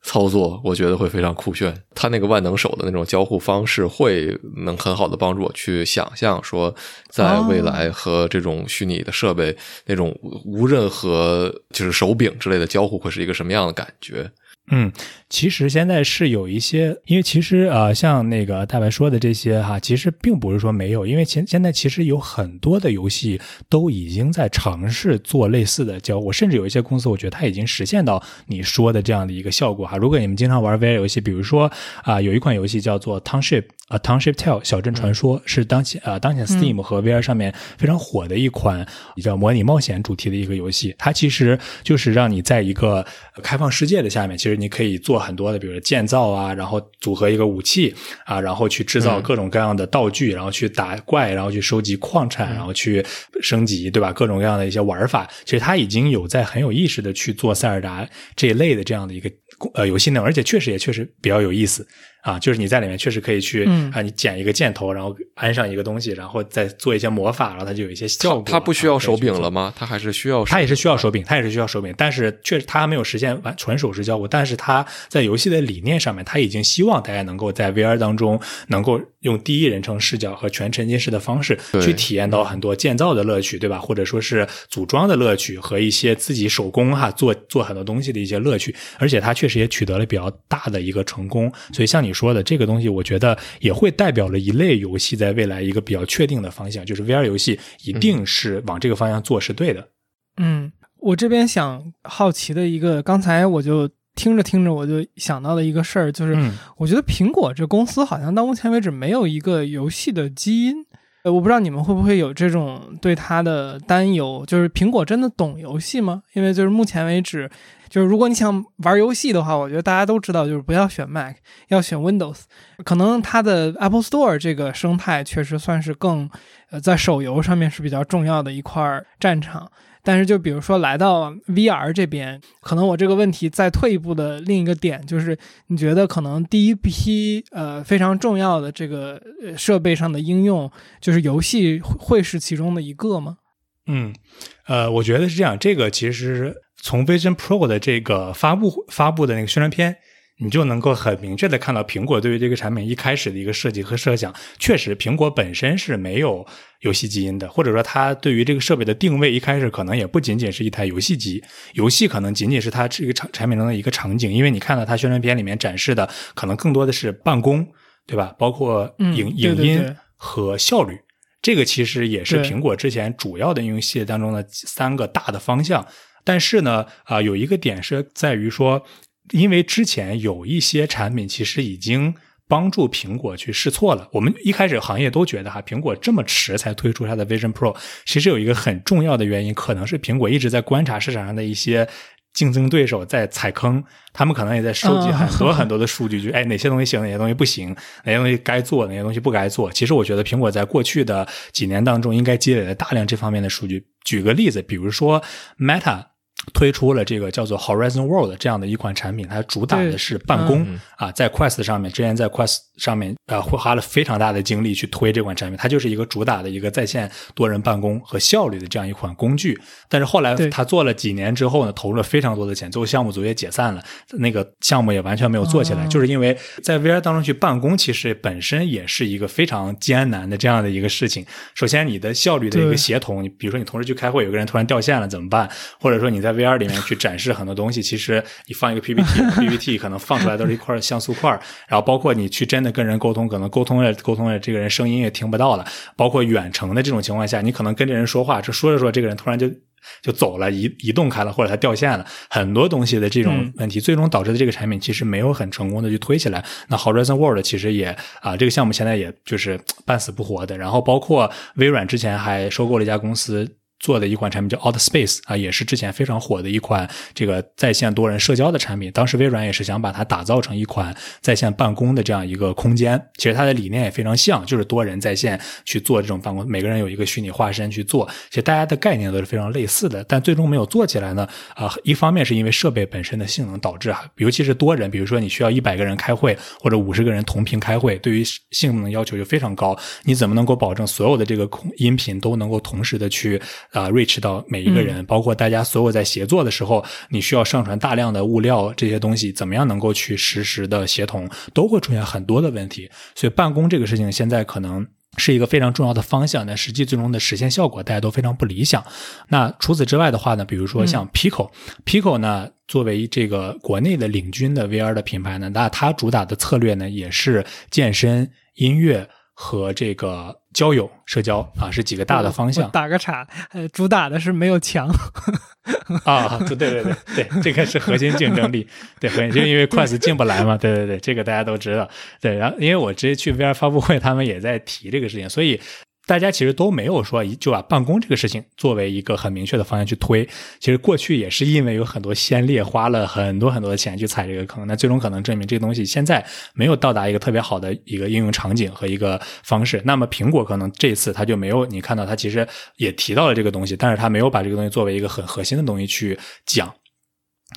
操作我觉得会非常酷炫，它那个万能手的那种交互方式会能很好的帮助我去想象说，在未来和这种虚拟的设备那种无任何就是手柄之类的交互会是一个什么样的感觉。嗯，其实现在是有一些，因为其实呃，像那个大白说的这些哈，其实并不是说没有，因为现现在其实有很多的游戏都已经在尝试做类似的交互，甚至有一些公司，我觉得它已经实现到你说的这样的一个效果哈。如果你们经常玩 VR 游戏，比如说啊、有一款游戏叫做 Township 啊、Township Tale 小镇传说，是当前啊、当前 Steam 和 VR 上面非常火的一款比较模拟冒险主题的一个游戏，它其实就是让你在一个开放世界的下面，其实你可以做很多的，比如说建造啊，然后组合一个武器啊，然后去制造各种各样的道具，然后去打怪，然后去收集矿产，然后去升级，对吧？各种各样的一些玩法，其实他已经有在很有意识的去做塞尔达这一类的这样的一个呃游戏内容，而且确实也确实比较有意思。啊，就是你在里面确实可以去、嗯啊，你捡一个箭头，然后安上一个东西，然后再做一些魔法，然后它就有一些效果。它不需要啊手柄了吗？吗？它还是需要手柄？它也是需要手柄，它也是需要手柄，但是确实它还没有实现完纯手势交互。但是它在游戏的理念上面，它已经希望大家能够在 VR 当中能够用第一人称视角和全沉浸式的方式去体验到很多建造的乐趣，对吧？或者说是组装的乐趣和一些自己手工哈做做很多东西的一些乐趣。而且它确实也取得了比较大的一个成功。所以像你说的这个东西，我觉得也会代表了一类游戏在未来一个比较确定的方向，就是 VR 游戏一定是往这个方向做是对的。嗯，我这边想好奇的一个，刚才我就听着听着我就想到了一个事儿，就是嗯我觉得苹果这公司好像到目前为止没有一个游戏的基因。呃，我不知道你们会不会有这种对它的担忧，就是苹果真的懂游戏吗？因为就是目前为止，就是如果你想玩游戏的话，我觉得大家都知道，就是不要选 Mac，要选 Windows。可能它的 Apple Store 这个生态确实算是更，呃，在手游上面是比较重要的一块战场。但是就比如说来到 VR 这边，可能我这个问题再退一步的另一个点就是，你觉得可能第一批呃非常重要的这个设备上的应用，就是游戏会是其中的一个吗？嗯，呃，我觉得是这样。这个其实从 Vision Pro 的这个发布发布的那个宣传片，你就能够很明确的看到苹果对于这个产品一开始的一个设计和设想。确实，苹果本身是没有游戏基因的，或者说它对于这个设备的定位一开始可能也不仅仅是一台游戏机，游戏可能仅仅是它这个产产品中的一个场景。因为你看到它宣传片里面展示的，可能更多的是办公，对吧？包括嗯影、影音和效率。这个其实也是苹果之前主要的应用系列当中的三个大的方向。但是呢，啊、有一个点是在于说，因为之前有一些产品其实已经帮助苹果去试错了。我们一开始行业都觉得哈，苹果这么迟才推出它的 Vision Pro，其实有一个很重要的原因，可能是苹果一直在观察市场上的一些竞争对手在踩坑，他们可能也在收集很多很多的数据，就哎哪些东西行，哪些东西不行，哪些东西该做，哪些东西不该做。其实我觉得苹果在过去的几年当中，应该积累了大量这方面的数据。举个例子，比如说 Meta。推出了这个叫做 Horizon World 这样的一款产品，它主打的是办公啊，在 Quest 上面，之前在 Quest 上面呃，花了非常大的精力去推这款产品，它就是一个主打的一个在线多人办公和效率的这样一款工具。但是后来他做了几年之后呢，投入了非常多的钱，最后项目组也解散了，那个项目也完全没有做起来，就是因为在 VR 当中去办公，其实本身也是一个非常艰难的这样的一个事情。首先，你的效率的一个协同，你比如说你同时去开会，有个人突然掉线了怎么办？或者说你在 VR 里面去展示很多东西，其实你放一个 PPT，PPT 可能放出来都是一块像素块然后包括你去真的跟人沟通，可能沟通了沟通了，这个人声音也听不到了。包括远程的这种情况下，你可能跟这人说话，这说着说，这个人突然就就走了，移移动开了，或者他掉线了，很多东西的这种问题，最终导致的这个产品其实没有很成功的去推起来。那 Horizon World 其实也啊，这个项目现在也就是半死不活的。然后包括微软之前还收购了一家公司。做的一款产品叫 Outspace 啊，也是之前非常火的一款这个在线多人社交的产品。当时微软也是想把它打造成一款在线办公的这样一个空间。其实它的理念也非常像，就是多人在线去做这种办公，每个人有一个虚拟化身去做。其实大家的概念都是非常类似的，但最终没有做起来呢。啊，一方面是因为设备本身的性能导致，尤其是多人，比如说你需要一百个人开会或者五十个人同屏开会，对于性能要求就非常高。你怎么能够保证所有的这个空音频都能够同时的去？啊，reach 到每一个人，包括大家所有在协作的时候，你需要上传大量的物料，这些东西怎么样能够去实时的协同，都会出现很多的问题。所以办公这个事情现在可能是一个非常重要的方向，但实际最终的实现效果大家都非常不理想。那除此之外的话呢，比如说像 Pico，Pico 呢作为这个国内的领军的 VR 的品牌呢，那它主打的策略呢也是健身、音乐。和这个交友社交啊，是几个大的方向。打个岔，呃，主打的是没有墙 啊，对对对对对，这个是核心竞争力。对，核心就因为 Quest 进不来嘛，对对对，这个大家都知道。对，然后因为我直接去 VR 发布会，他们也在提这个事情，所以。大家其实都没有说就把办公这个事情作为一个很明确的方向去推。其实过去也是因为有很多先烈花了很多很多的钱去踩这个坑，那最终可能证明这个东西现在没有到达一个特别好的一个应用场景和一个方式。那么苹果可能这次它就没有你看到它其实也提到了这个东西，但是它没有把这个东西作为一个很核心的东西去讲。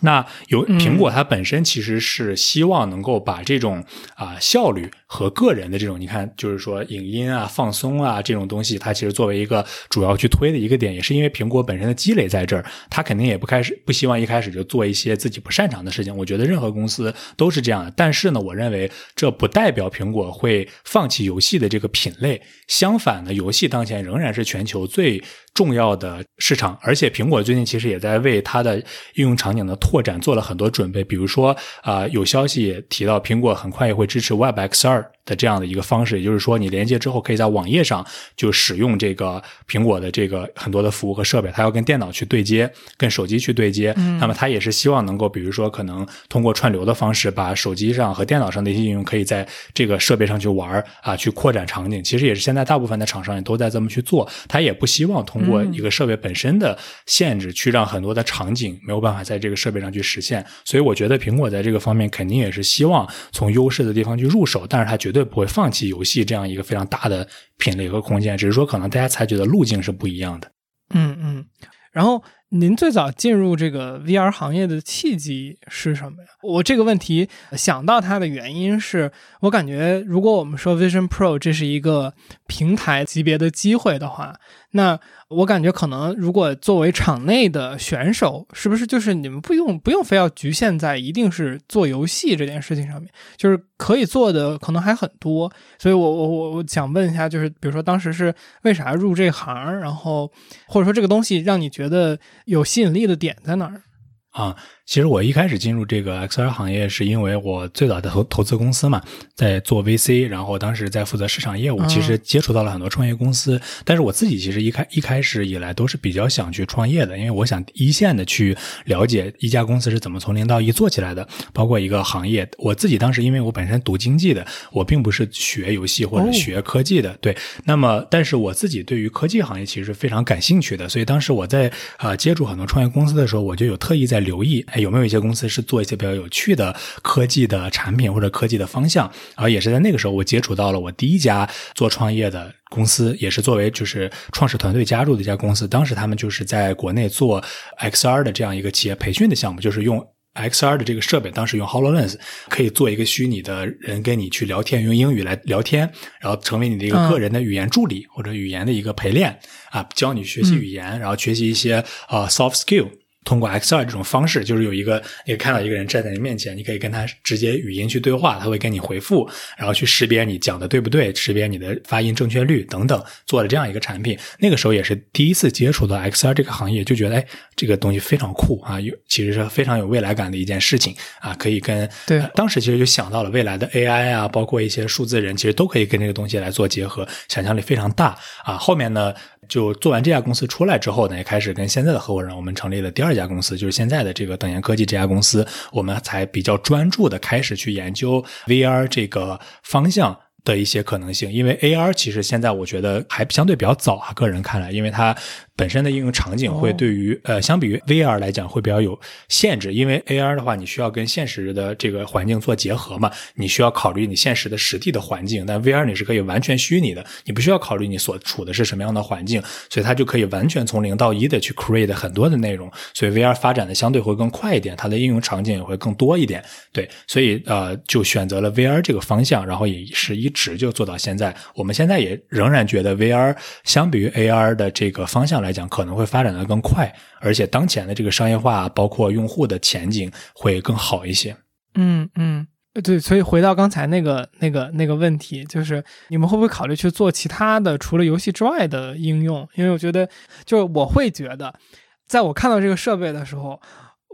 那有苹果，它本身其实是希望能够把这种啊效率和个人的这种，你看，就是说影音啊、放松啊这种东西，它其实作为一个主要去推的一个点，也是因为苹果本身的积累在这儿，它肯定也不开始不希望一开始就做一些自己不擅长的事情。我觉得任何公司都是这样的，但是呢，我认为这不代表苹果会放弃游戏的这个品类，相反呢，游戏当前仍然是全球最。重要的市场，而且苹果最近其实也在为它的应用场景的拓展做了很多准备。比如说，啊，有消息提到，苹果很快也会支持 WebXR 的这样的一个方式，也就是说，你连接之后可以在网页上就使用这个苹果的这个很多的服务和设备。它要跟电脑去对接，跟手机去对接。那么，它也是希望能够，比如说，可能通过串流的方式，把手机上和电脑上的一些应用可以在这个设备上去玩啊，去扩展场景。其实也是现在大部分的厂商也都在这么去做。它也不希望通。通过一个设备本身的限制，去让很多的场景没有办法在这个设备上去实现，所以我觉得苹果在这个方面肯定也是希望从优势的地方去入手，但是它绝对会不会放弃游戏这样一个非常大的品类和空间，只是说可能大家采取的路径是不一样的。嗯嗯，然后。您最早进入这个 VR 行业的契机是什么呀？我这个问题想到它的原因是，我感觉如果我们说 Vision Pro 这是一个平台级别的机会的话，那我感觉可能如果作为场内的选手，是不是就是你们不用不用非要局限在一定是做游戏这件事情上面，就是可以做的可能还很多。所以我我我我想问一下，就是比如说当时是为啥入这行，然后或者说这个东西让你觉得。有吸引力的点在哪儿？啊，其实我一开始进入这个 XR 行业，是因为我最早的投投资公司嘛，在做 VC，然后当时在负责市场业务，其实接触到了很多创业公司。但是我自己其实一开一开始以来都是比较想去创业的，因为我想一线的去了解一家公司是怎么从零到一做起来的，包括一个行业。我自己当时因为我本身读经济的，我并不是学游戏或者学科技的，对。那么，但是我自己对于科技行业其实非常感兴趣的，所以当时我在啊接触很多创业公司的时候，我就有特意在留意，哎。有没有一些公司是做一些比较有趣的科技的产品或者科技的方向？然后也是在那个时候，我接触到了我第一家做创业的公司，也是作为就是创始团队加入的一家公司。当时他们就是在国内做 XR 的这样一个企业培训的项目，就是用 XR 的这个设备，当时用 Hololens 可以做一个虚拟的人跟你去聊天，用英语来聊天，然后成为你的一个个人的语言助理或者语言的一个陪练啊，教你学习语言，然后学习一些呃 soft skill。通过 XR 这种方式，就是有一个，你看到一个人站在你面前，你可以跟他直接语音去对话，他会跟你回复，然后去识别你讲的对不对，识别你的发音正确率等等，做了这样一个产品。那个时候也是第一次接触到 XR 这个行业，就觉得哎，这个东西非常酷啊，有其实是非常有未来感的一件事情啊，可以跟对，当时其实就想到了未来的 AI 啊，包括一些数字人，其实都可以跟这个东西来做结合，想象力非常大啊。后面呢？就做完这家公司出来之后呢，也开始跟现在的合伙人，我们成立了第二家公司，就是现在的这个等研科技这家公司，我们才比较专注的开始去研究 VR 这个方向。的一些可能性，因为 AR 其实现在我觉得还相对比较早啊，个人看来，因为它本身的应用场景会对于呃，相比于 VR 来讲会比较有限制，因为 AR 的话你需要跟现实的这个环境做结合嘛，你需要考虑你现实的实地的环境，但 VR 你是可以完全虚拟的，你不需要考虑你所处的是什么样的环境，所以它就可以完全从零到一的去 create 很多的内容，所以 VR 发展的相对会更快一点，它的应用场景也会更多一点，对，所以呃就选择了 VR 这个方向，然后也是一。直就做到现在，我们现在也仍然觉得 VR 相比于 AR 的这个方向来来讲，可能会发展的更快，而且当前的这个商业化，包括用户的前景会更好一些。嗯嗯，对，所以回到刚才那个那个那个问题，就是你们会不会考虑去做其他的除了游戏之外的应用？因为我觉得，就是我会觉得，在我看到这个设备的时候。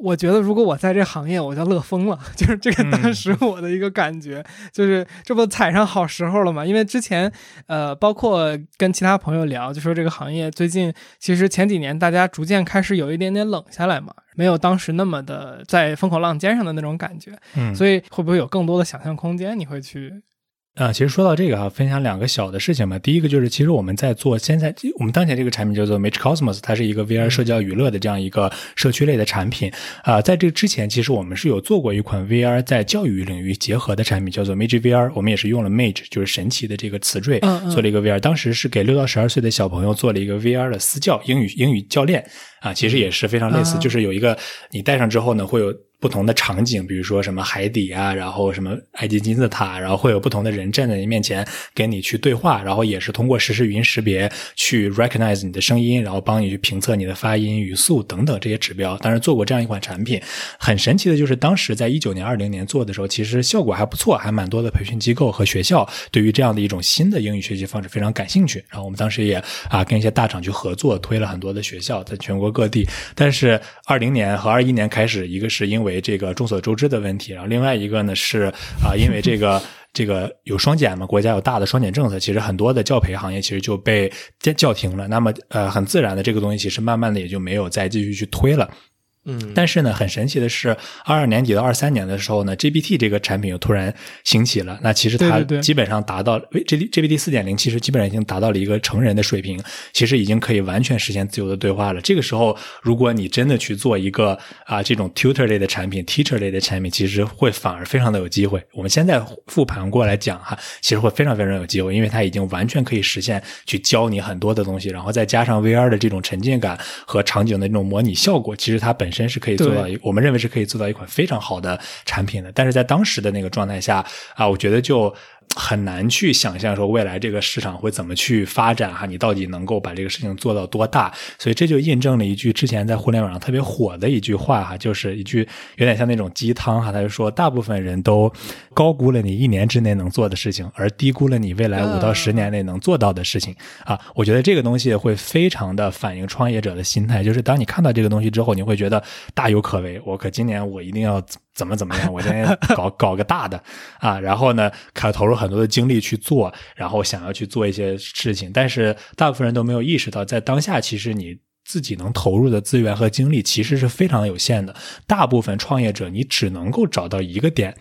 我觉得如果我在这行业，我就乐疯了。就是这个当时我的一个感觉，就是这不踩上好时候了嘛？因为之前，呃，包括跟其他朋友聊，就说这个行业最近其实前几年大家逐渐开始有一点点冷下来嘛，没有当时那么的在风口浪尖上的那种感觉。嗯，所以会不会有更多的想象空间？你会去？啊，其实说到这个哈，分享两个小的事情吧。第一个就是，其实我们在做现在我们当前这个产品叫做 Mage Cosmos，它是一个 VR 社交娱乐的这样一个社区类的产品。啊，在这之前，其实我们是有做过一款 VR 在教育领域结合的产品，叫做 Mage VR。我们也是用了 Mage，就是神奇的这个词缀，做了一个 VR。当时是给六到十二岁的小朋友做了一个 VR 的私教英语英语教练。啊，其实也是非常类似，就是有一个你戴上之后呢，会有。不同的场景，比如说什么海底啊，然后什么埃及金字塔，然后会有不同的人站在你面前跟你去对话，然后也是通过实时语音识别去 recognize 你的声音，然后帮你去评测你的发音、语速等等这些指标。当时做过这样一款产品，很神奇的就是当时在一九年、二零年做的时候，其实效果还不错，还蛮多的培训机构和学校对于这样的一种新的英语学习方式非常感兴趣。然后我们当时也啊跟一些大厂去合作，推了很多的学校在全国各地。但是二零年和二一年开始，一个是因为为这个众所周知的问题，然后另外一个呢是啊，因为这个这个有双减嘛，国家有大的双减政策，其实很多的教培行业其实就被叫停了。那么呃，很自然的这个东西其实慢慢的也就没有再继续去推了。嗯，但是呢，很神奇的是，二二年底到二三年的时候呢，GPT 这个产品又突然兴起了。那其实它基本上达到 G GPT 四点零，其实基本上已经达到了一个成人的水平，其实已经可以完全实现自由的对话了。这个时候，如果你真的去做一个啊这种 tutor 类的产品，teacher 类的产品，其实会反而非常的有机会。我们现在复盘过来讲哈，其实会非常非常有机会，因为它已经完全可以实现去教你很多的东西，然后再加上 VR 的这种沉浸感和场景的这种模拟效果，其实它本身。真是可以做到一，我们认为是可以做到一款非常好的产品的。但是在当时的那个状态下啊，我觉得就很难去想象说未来这个市场会怎么去发展哈，你到底能够把这个事情做到多大？所以这就印证了一句之前在互联网上特别火的一句话哈，就是一句有点像那种鸡汤哈，他就说大部分人都高估了你一年之内能做的事情，而低估了你未来五到十年内能做到的事情啊。我觉得这个东西会非常的反映创业者的心态，就是当你看到这个东西之后，你会觉得大有可为，我可今年我一定要。怎么怎么样？我今天搞 搞个大的啊，然后呢，开始投入很多的精力去做，然后想要去做一些事情，但是大部分人都没有意识到，在当下，其实你自己能投入的资源和精力其实是非常有限的。大部分创业者，你只能够找到一个点，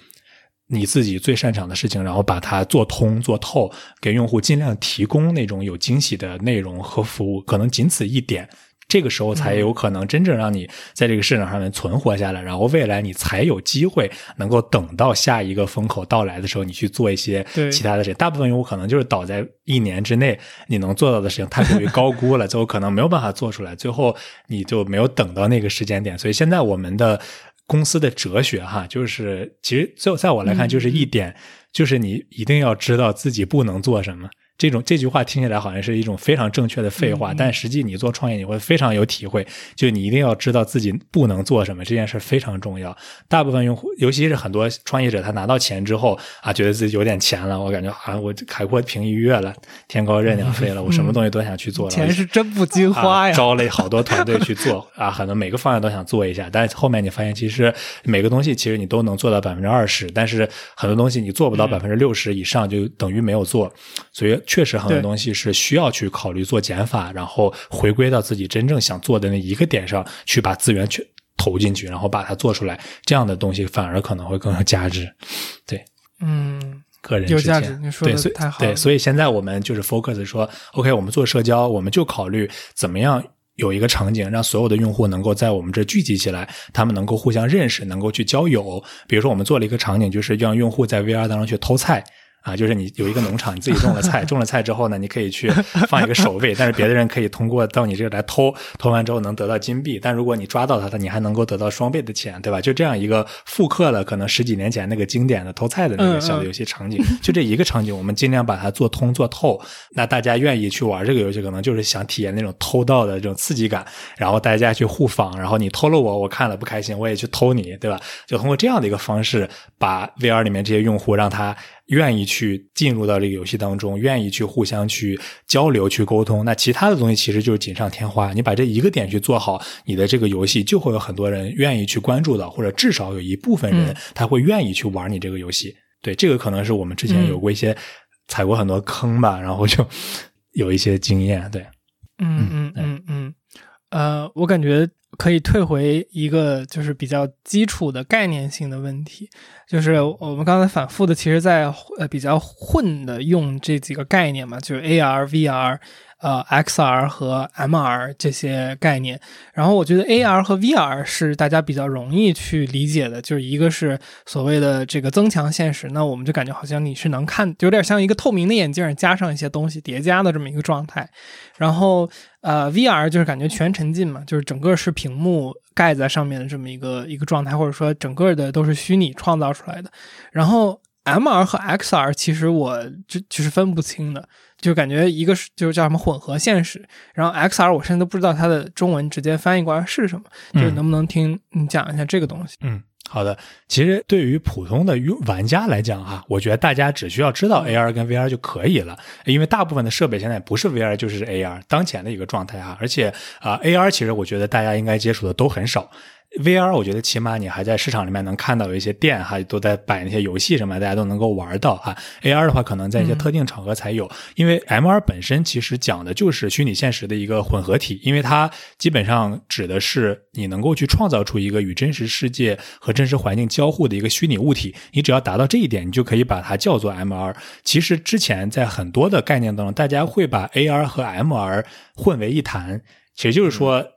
你自己最擅长的事情，然后把它做通做透，给用户尽量提供那种有惊喜的内容和服务，可能仅此一点。这个时候才有可能真正让你在这个市场上面存活下来，然后未来你才有机会能够等到下一个风口到来的时候，你去做一些其他的事情。大部分用户可能就是倒在一年之内你能做到的事情太过于高估了，最后可能没有办法做出来，最后你就没有等到那个时间点。所以现在我们的公司的哲学哈，就是其实最后在我来看，就是一点，就是你一定要知道自己不能做什么。这种这句话听起来好像是一种非常正确的废话，但实际你做创业你会非常有体会。就你一定要知道自己不能做什么，这件事非常重要。大部分用户，尤其是很多创业者，他拿到钱之后啊，觉得自己有点钱了，我感觉好像我海阔凭鱼跃了，天高任鸟飞了，我什么东西都想去做了。钱是真不经花呀！招了好多团队去做啊，很多每个方向都想做一下，但是后面你发现，其实每个东西其实你都能做到百分之二十，但是很多东西你做不到百分之六十以上，就等于没有做。所以确实很多东西。是需要去考虑做减法，然后回归到自己真正想做的那一个点上去，把资源去投进去，然后把它做出来。这样的东西反而可能会更有价值。对，嗯，个人有价值。你说的太好。对，所以现在我们就是 focus 说，OK，我们做社交，我们就考虑怎么样有一个场景，让所有的用户能够在我们这聚集起来，他们能够互相认识，能够去交友。比如说，我们做了一个场景，就是让用户在 VR 当中去偷菜。啊，就是你有一个农场，你自己种了菜，种了菜之后呢，你可以去放一个守卫，但是别的人可以通过到你这来偷，偷完之后能得到金币，但如果你抓到他，他你还能够得到双倍的钱，对吧？就这样一个复刻了可能十几年前那个经典的偷菜的那个小游戏场景，就这一个场景，我们尽量把它做通做透。那大家愿意去玩这个游戏，可能就是想体验那种偷盗的这种刺激感，然后大家去互访，然后你偷了我，我看了不开心，我也去偷你，对吧？就通过这样的一个方式，把 VR 里面这些用户让他。愿意去进入到这个游戏当中，愿意去互相去交流、去沟通，那其他的东西其实就是锦上添花。你把这一个点去做好，你的这个游戏就会有很多人愿意去关注到，或者至少有一部分人他会愿意去玩你这个游戏。对，这个可能是我们之前有过一些踩过很多坑吧，然后就有一些经验。对，嗯嗯嗯嗯，呃，我感觉。可以退回一个就是比较基础的概念性的问题，就是我们刚才反复的，其实在呃比较混的用这几个概念嘛，就是 AR、VR。呃，XR 和 MR 这些概念，然后我觉得 AR 和 VR 是大家比较容易去理解的，就是一个是所谓的这个增强现实，那我们就感觉好像你是能看，有点像一个透明的眼镜加上一些东西叠加的这么一个状态。然后呃，VR 就是感觉全沉浸嘛，就是整个是屏幕盖在上面的这么一个一个状态，或者说整个的都是虚拟创造出来的。然后 MR 和 XR 其实我就就是分不清的。就感觉一个是就是叫什么混合现实，然后 XR 我甚至都不知道它的中文直接翻译过来是什么，就是能不能听你讲一下这个东西？嗯，好的。其实对于普通的用玩家来讲哈，我觉得大家只需要知道 AR 跟 VR 就可以了，因为大部分的设备现在不是 VR 就是 AR 当前的一个状态哈，而且啊 AR 其实我觉得大家应该接触的都很少。VR，我觉得起码你还在市场里面能看到有一些店哈，都在摆那些游戏什么，大家都能够玩到哈。AR 的话，可能在一些特定场合才有，因为 MR 本身其实讲的就是虚拟现实的一个混合体，因为它基本上指的是你能够去创造出一个与真实世界和真实环境交互的一个虚拟物体，你只要达到这一点，你就可以把它叫做 MR。其实之前在很多的概念当中，大家会把 AR 和 MR 混为一谈，其实就是说。嗯，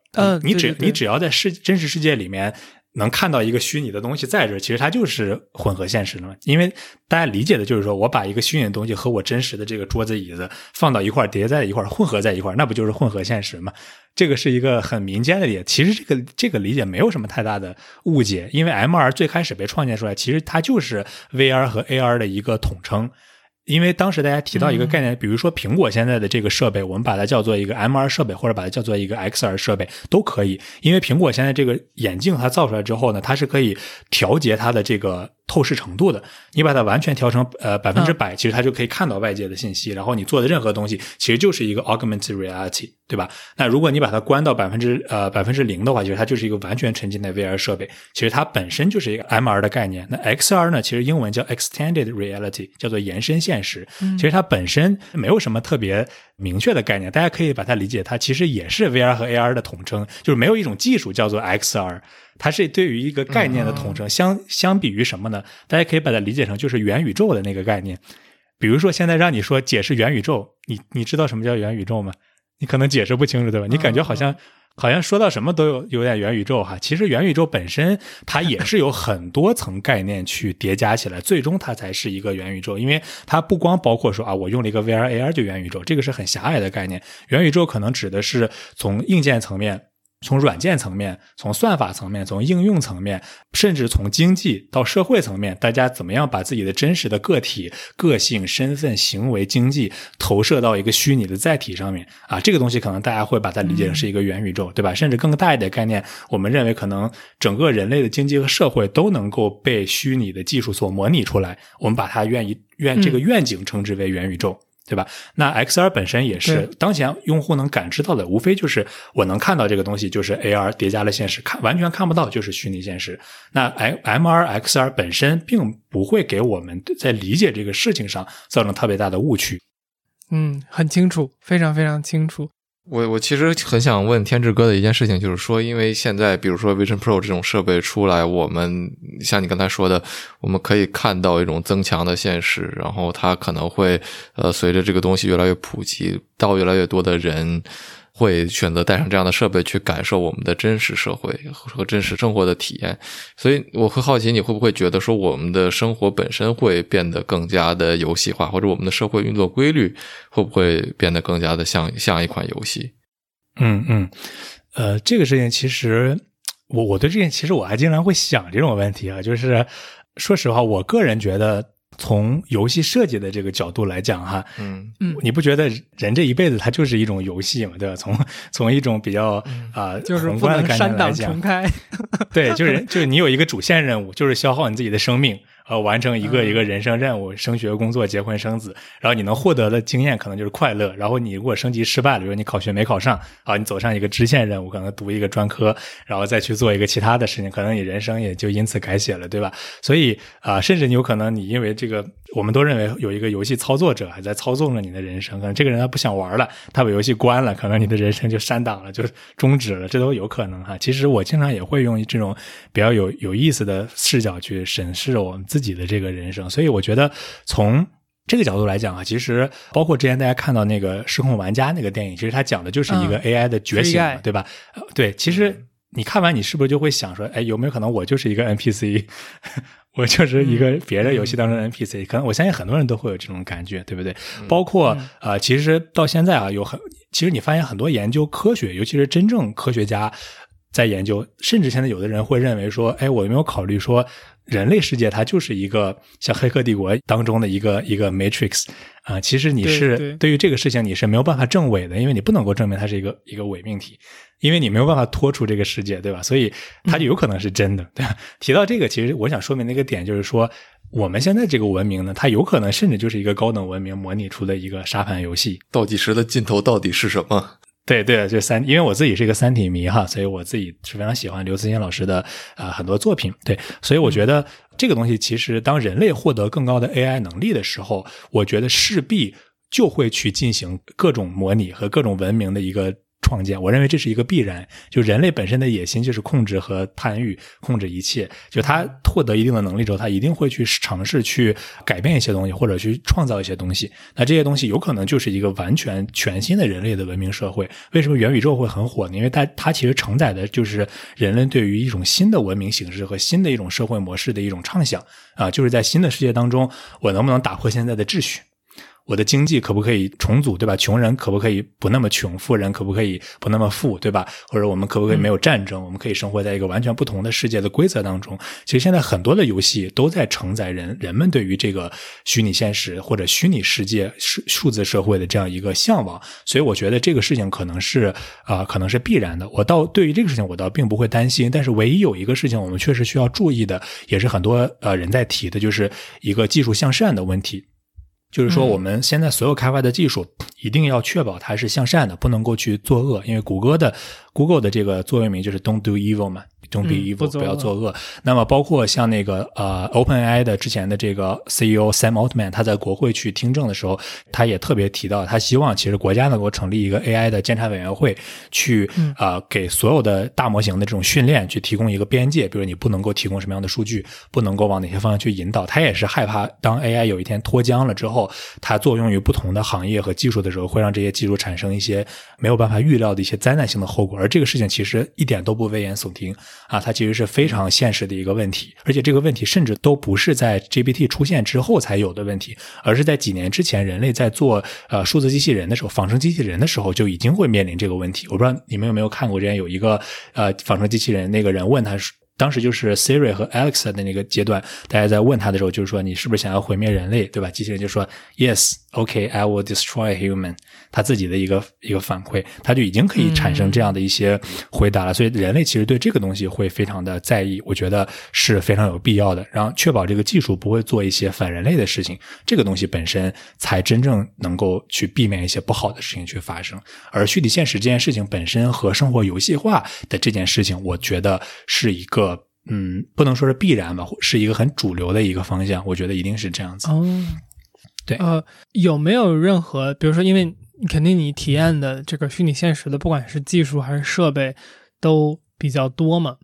你只你只要在世真实世界里面能看到一个虚拟的东西在这，其实它就是混合现实了嘛。因为大家理解的就是说我把一个虚拟的东西和我真实的这个桌子椅子放到一块叠在一块混合在一块那不就是混合现实吗？这个是一个很民间的理解。其实这个这个理解没有什么太大的误解，因为 MR 最开始被创建出来，其实它就是 VR 和 AR 的一个统称。因为当时大家提到一个概念，比如说苹果现在的这个设备，我们把它叫做一个 MR 设备，或者把它叫做一个 XR 设备都可以。因为苹果现在这个眼镜它造出来之后呢，它是可以调节它的这个透视程度的。你把它完全调成呃百分之百，其实它就可以看到外界的信息。然后你做的任何东西，其实就是一个 augmented reality，对吧？那如果你把它关到百分之呃百分之零的话，其实它就是一个完全沉浸在 VR 设备。其实它本身就是一个 MR 的概念。那 XR 呢，其实英文叫 extended reality，叫做延伸现实。其实它本身没有什么特别明确的概念，大家可以把它理解，它其实也是 VR 和 AR 的统称，就是没有一种技术叫做 XR，它是对于一个概念的统称。相相比于什么呢？大家可以把它理解成就是元宇宙的那个概念。比如说现在让你说解释元宇宙，你你知道什么叫元宇宙吗？你可能解释不清楚，对吧？你感觉好像。好像说到什么都有有点元宇宙哈，其实元宇宙本身它也是有很多层概念去叠加起来，最终它才是一个元宇宙。因为它不光包括说啊，我用了一个 VR AR 就元宇宙，这个是很狭隘的概念。元宇宙可能指的是从硬件层面。从软件层面，从算法层面，从应用层面，甚至从经济到社会层面，大家怎么样把自己的真实的个体、个性、身份、行为、经济投射到一个虚拟的载体上面啊？这个东西可能大家会把它理解成是一个元宇宙，对吧？甚至更大一点概念，我们认为可能整个人类的经济和社会都能够被虚拟的技术所模拟出来，我们把它愿意愿这个愿景称之为元宇宙。对吧？那 XR 本身也是当前用户能感知到的，无非就是我能看到这个东西，就是 AR 叠加了现实，看完全看不到就是虚拟现实。那 M MR XR 本身并不会给我们在理解这个事情上造成特别大的误区。嗯，很清楚，非常非常清楚。我我其实很想问天志哥的一件事情，就是说，因为现在比如说 Vision Pro 这种设备出来，我们像你刚才说的，我们可以看到一种增强的现实，然后它可能会呃随着这个东西越来越普及，到越来越多的人。会选择带上这样的设备去感受我们的真实社会和真实生活的体验，所以我会好奇你会不会觉得说我们的生活本身会变得更加的游戏化，或者我们的社会运作规律会不会变得更加的像像一款游戏？嗯嗯，呃，这个事情其实我我对这件其实我还经常会想这种问题啊，就是说实话，我个人觉得。从游戏设计的这个角度来讲，哈，嗯嗯，你不觉得人这一辈子他就是一种游戏嘛，对吧？从从一种比较啊宏观的概念来讲，对，就是就是你有一个主线任务，就是消耗你自己的生命。呃，完成一个一个人生任务，升学、工作、结婚、生子，然后你能获得的经验可能就是快乐。然后你如果升级失败了，比如你考学没考上，啊，你走上一个支线任务，可能读一个专科，然后再去做一个其他的事情，可能你人生也就因此改写了，对吧？所以啊，甚至你有可能你因为这个，我们都认为有一个游戏操作者还在操纵着你的人生，可能这个人他不想玩了，他把游戏关了，可能你的人生就删档了，就终止了，这都有可能哈。其实我经常也会用这种比较有有意思的视角去审视我们自。自己的这个人生，所以我觉得从这个角度来讲啊，其实包括之前大家看到那个《失控玩家》那个电影，其实它讲的就是一个 AI 的觉醒，对吧？对，其实你看完，你是不是就会想说，哎，有没有可能我就是一个 NPC，我就是一个别的游戏当中的 NPC？可能我相信很多人都会有这种感觉，对不对？包括啊，其实到现在啊，有很，其实你发现很多研究科学，尤其是真正科学家在研究，甚至现在有的人会认为说，哎，我有没有考虑说？人类世界它就是一个像《黑客帝国》当中的一个一个 Matrix 啊，其实你是对于这个事情你是没有办法证伪的，因为你不能够证明它是一个一个伪命题，因为你没有办法脱出这个世界，对吧？所以它就有可能是真的，对吧？提到这个，其实我想说明的一个点就是说，我们现在这个文明呢，它有可能甚至就是一个高等文明模拟出的一个沙盘游戏，倒计时的尽头到底是什么？对对，就三，因为我自己是一个三体迷哈，所以我自己是非常喜欢刘慈欣老师的啊很多作品。对，所以我觉得这个东西其实当人类获得更高的 AI 能力的时候，我觉得势必就会去进行各种模拟和各种文明的一个。创建，我认为这是一个必然。就人类本身的野心就是控制和贪欲，控制一切。就他获得一定的能力之后，他一定会去尝试去改变一些东西，或者去创造一些东西。那这些东西有可能就是一个完全全新的人类的文明社会。为什么元宇宙会很火呢？因为它它其实承载的就是人类对于一种新的文明形式和新的一种社会模式的一种畅想啊，就是在新的世界当中，我能不能打破现在的秩序？我的经济可不可以重组，对吧？穷人可不可以不那么穷，富人可不可以不那么富，对吧？或者我们可不可以没有战争？我们可以生活在一个完全不同的世界的规则当中。其实现在很多的游戏都在承载人人们对于这个虚拟现实或者虚拟世界数数字社会的这样一个向往。所以我觉得这个事情可能是啊，可能是必然的。我倒对于这个事情我倒并不会担心。但是唯一有一个事情我们确实需要注意的，也是很多呃人在提的，就是一个技术向善的问题。就是说，我们现在所有开发的技术一定要确保它是向善的，不能够去作恶。因为谷歌的 Google 的这个座右铭就是 “Don't do evil” 嘛。Don't be evil，不要作恶。那么，包括像那个呃，OpenAI 的之前的这个 CEO Sam Altman，他在国会去听证的时候，他也特别提到，他希望其实国家能够成立一个 AI 的监察委员会，去啊给所有的大模型的这种训练去提供一个边界，比如你不能够提供什么样的数据，不能够往哪些方向去引导。他也是害怕，当 AI 有一天脱缰了之后，它作用于不同的行业和技术的时候，会让这些技术产生一些没有办法预料的一些灾难性的后果。而这个事情其实一点都不危言耸听啊，它其实是。非常现实的一个问题，而且这个问题甚至都不是在 GPT 出现之后才有的问题，而是在几年之前，人类在做呃数字机器人的时候，仿生机器人的时候就已经会面临这个问题。我不知道你们有没有看过，之前有一个呃仿生机器人，那个人问他，当时就是 Siri 和 Alexa 的那个阶段，大家在问他的时候，就是说你是不是想要毁灭人类，对吧？机器人就说 Yes。OK，I will destroy human。他自己的一个一个反馈，他就已经可以产生这样的一些回答了。所以人类其实对这个东西会非常的在意，我觉得是非常有必要的。然后确保这个技术不会做一些反人类的事情，这个东西本身才真正能够去避免一些不好的事情去发生。而虚拟现实这件事情本身和生活游戏化的这件事情，我觉得是一个嗯，不能说是必然吧，是一个很主流的一个方向。我觉得一定是这样子。哦。对，呃，有没有任何，比如说，因为肯定你体验的这个虚拟现实的，不管是技术还是设备，都比较多嘛。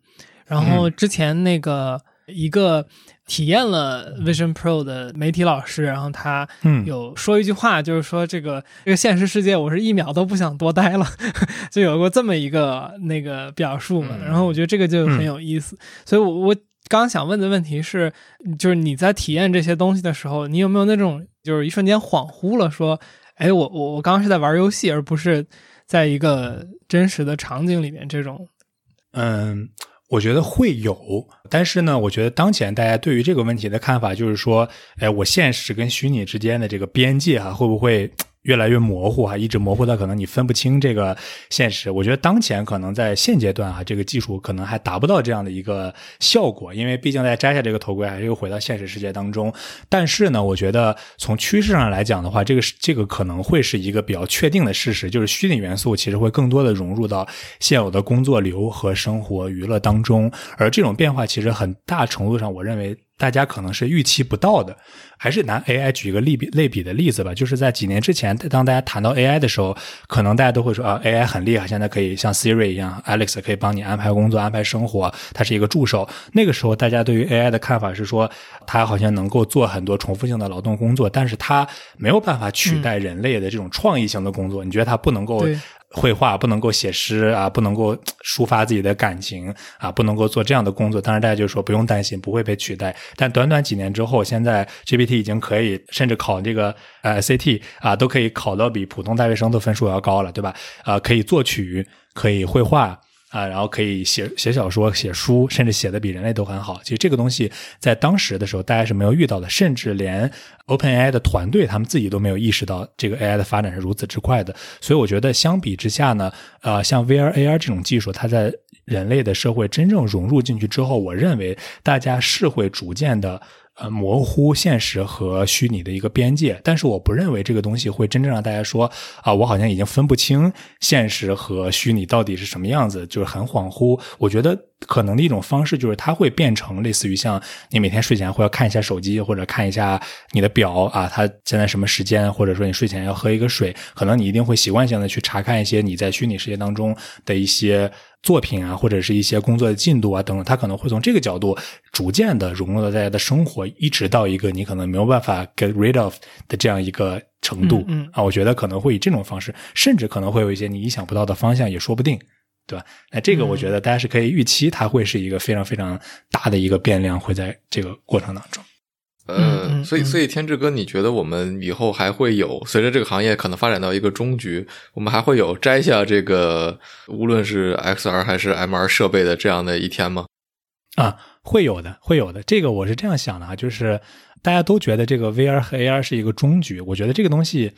然后之前那个一个体验了 Vision Pro 的媒体老师，然后他有说一句话，就是说这个这个现实世界，我是一秒都不想多待了，就有过这么一个那个表述嘛。然后我觉得这个就很有意思，所以我我刚想问的问题是，就是你在体验这些东西的时候，你有没有那种？就是一瞬间恍惚了，说：“哎，我我我刚刚是在玩游戏，而不是在一个真实的场景里面。”这种，嗯，我觉得会有，但是呢，我觉得当前大家对于这个问题的看法就是说：“哎，我现实跟虚拟之间的这个边界啊，会不会？”越来越模糊哈，一直模糊到可能你分不清这个现实。我觉得当前可能在现阶段啊，这个技术可能还达不到这样的一个效果，因为毕竟在摘下这个头盔还是又回到现实世界当中。但是呢，我觉得从趋势上来讲的话，这个这个可能会是一个比较确定的事实，就是虚拟元素其实会更多的融入到现有的工作流和生活娱乐当中，而这种变化其实很大程度上，我认为。大家可能是预期不到的，还是拿 AI 举一个例比类比的例子吧。就是在几年之前，当大家谈到 AI 的时候，可能大家都会说啊，AI 很厉害，现在可以像 Siri 一样，Alex 可以帮你安排工作、安排生活，它是一个助手。那个时候，大家对于 AI 的看法是说，它好像能够做很多重复性的劳动工作，但是它没有办法取代人类的这种创意性的工作。你觉得它不能够？绘画不能够写诗啊，不能够抒发自己的感情啊，不能够做这样的工作。当然，大家就说不用担心，不会被取代。但短短几年之后，现在 GPT 已经可以，甚至考这个呃 C T 啊，都可以考到比普通大学生的分数要高了，对吧？啊，可以作曲，可以绘画。啊，然后可以写写小说、写书，甚至写的比人类都很好。其实这个东西在当时的时候，大家是没有遇到的，甚至连 OpenAI 的团队他们自己都没有意识到这个 AI 的发展是如此之快的。所以我觉得相比之下呢，呃，像 VR、AR 这种技术，它在人类的社会真正融入进去之后，我认为大家是会逐渐的。呃，模糊现实和虚拟的一个边界，但是我不认为这个东西会真正让大家说啊，我好像已经分不清现实和虚拟到底是什么样子，就是很恍惚。我觉得可能的一种方式就是它会变成类似于像你每天睡前会要看一下手机或者看一下你的表啊，它现在什么时间，或者说你睡前要喝一个水，可能你一定会习惯性的去查看一些你在虚拟世界当中的一些。作品啊，或者是一些工作的进度啊等等，他可能会从这个角度逐渐的融入到大家的生活，一直到一个你可能没有办法 get rid of 的这样一个程度。嗯啊，我觉得可能会以这种方式，甚至可能会有一些你意想不到的方向，也说不定，对吧？那这个我觉得大家是可以预期，它会是一个非常非常大的一个变量，会在这个过程当中。呃，所以嗯所以天志哥，你觉得我们以后还会有随着这个行业可能发展到一个终局，我们还会有摘下这个无论是 XR 还是 MR 设备的这样的一天吗？啊，会有的，会有的。这个我是这样想的啊，就是大家都觉得这个 VR 和 AR 是一个终局，我觉得这个东西。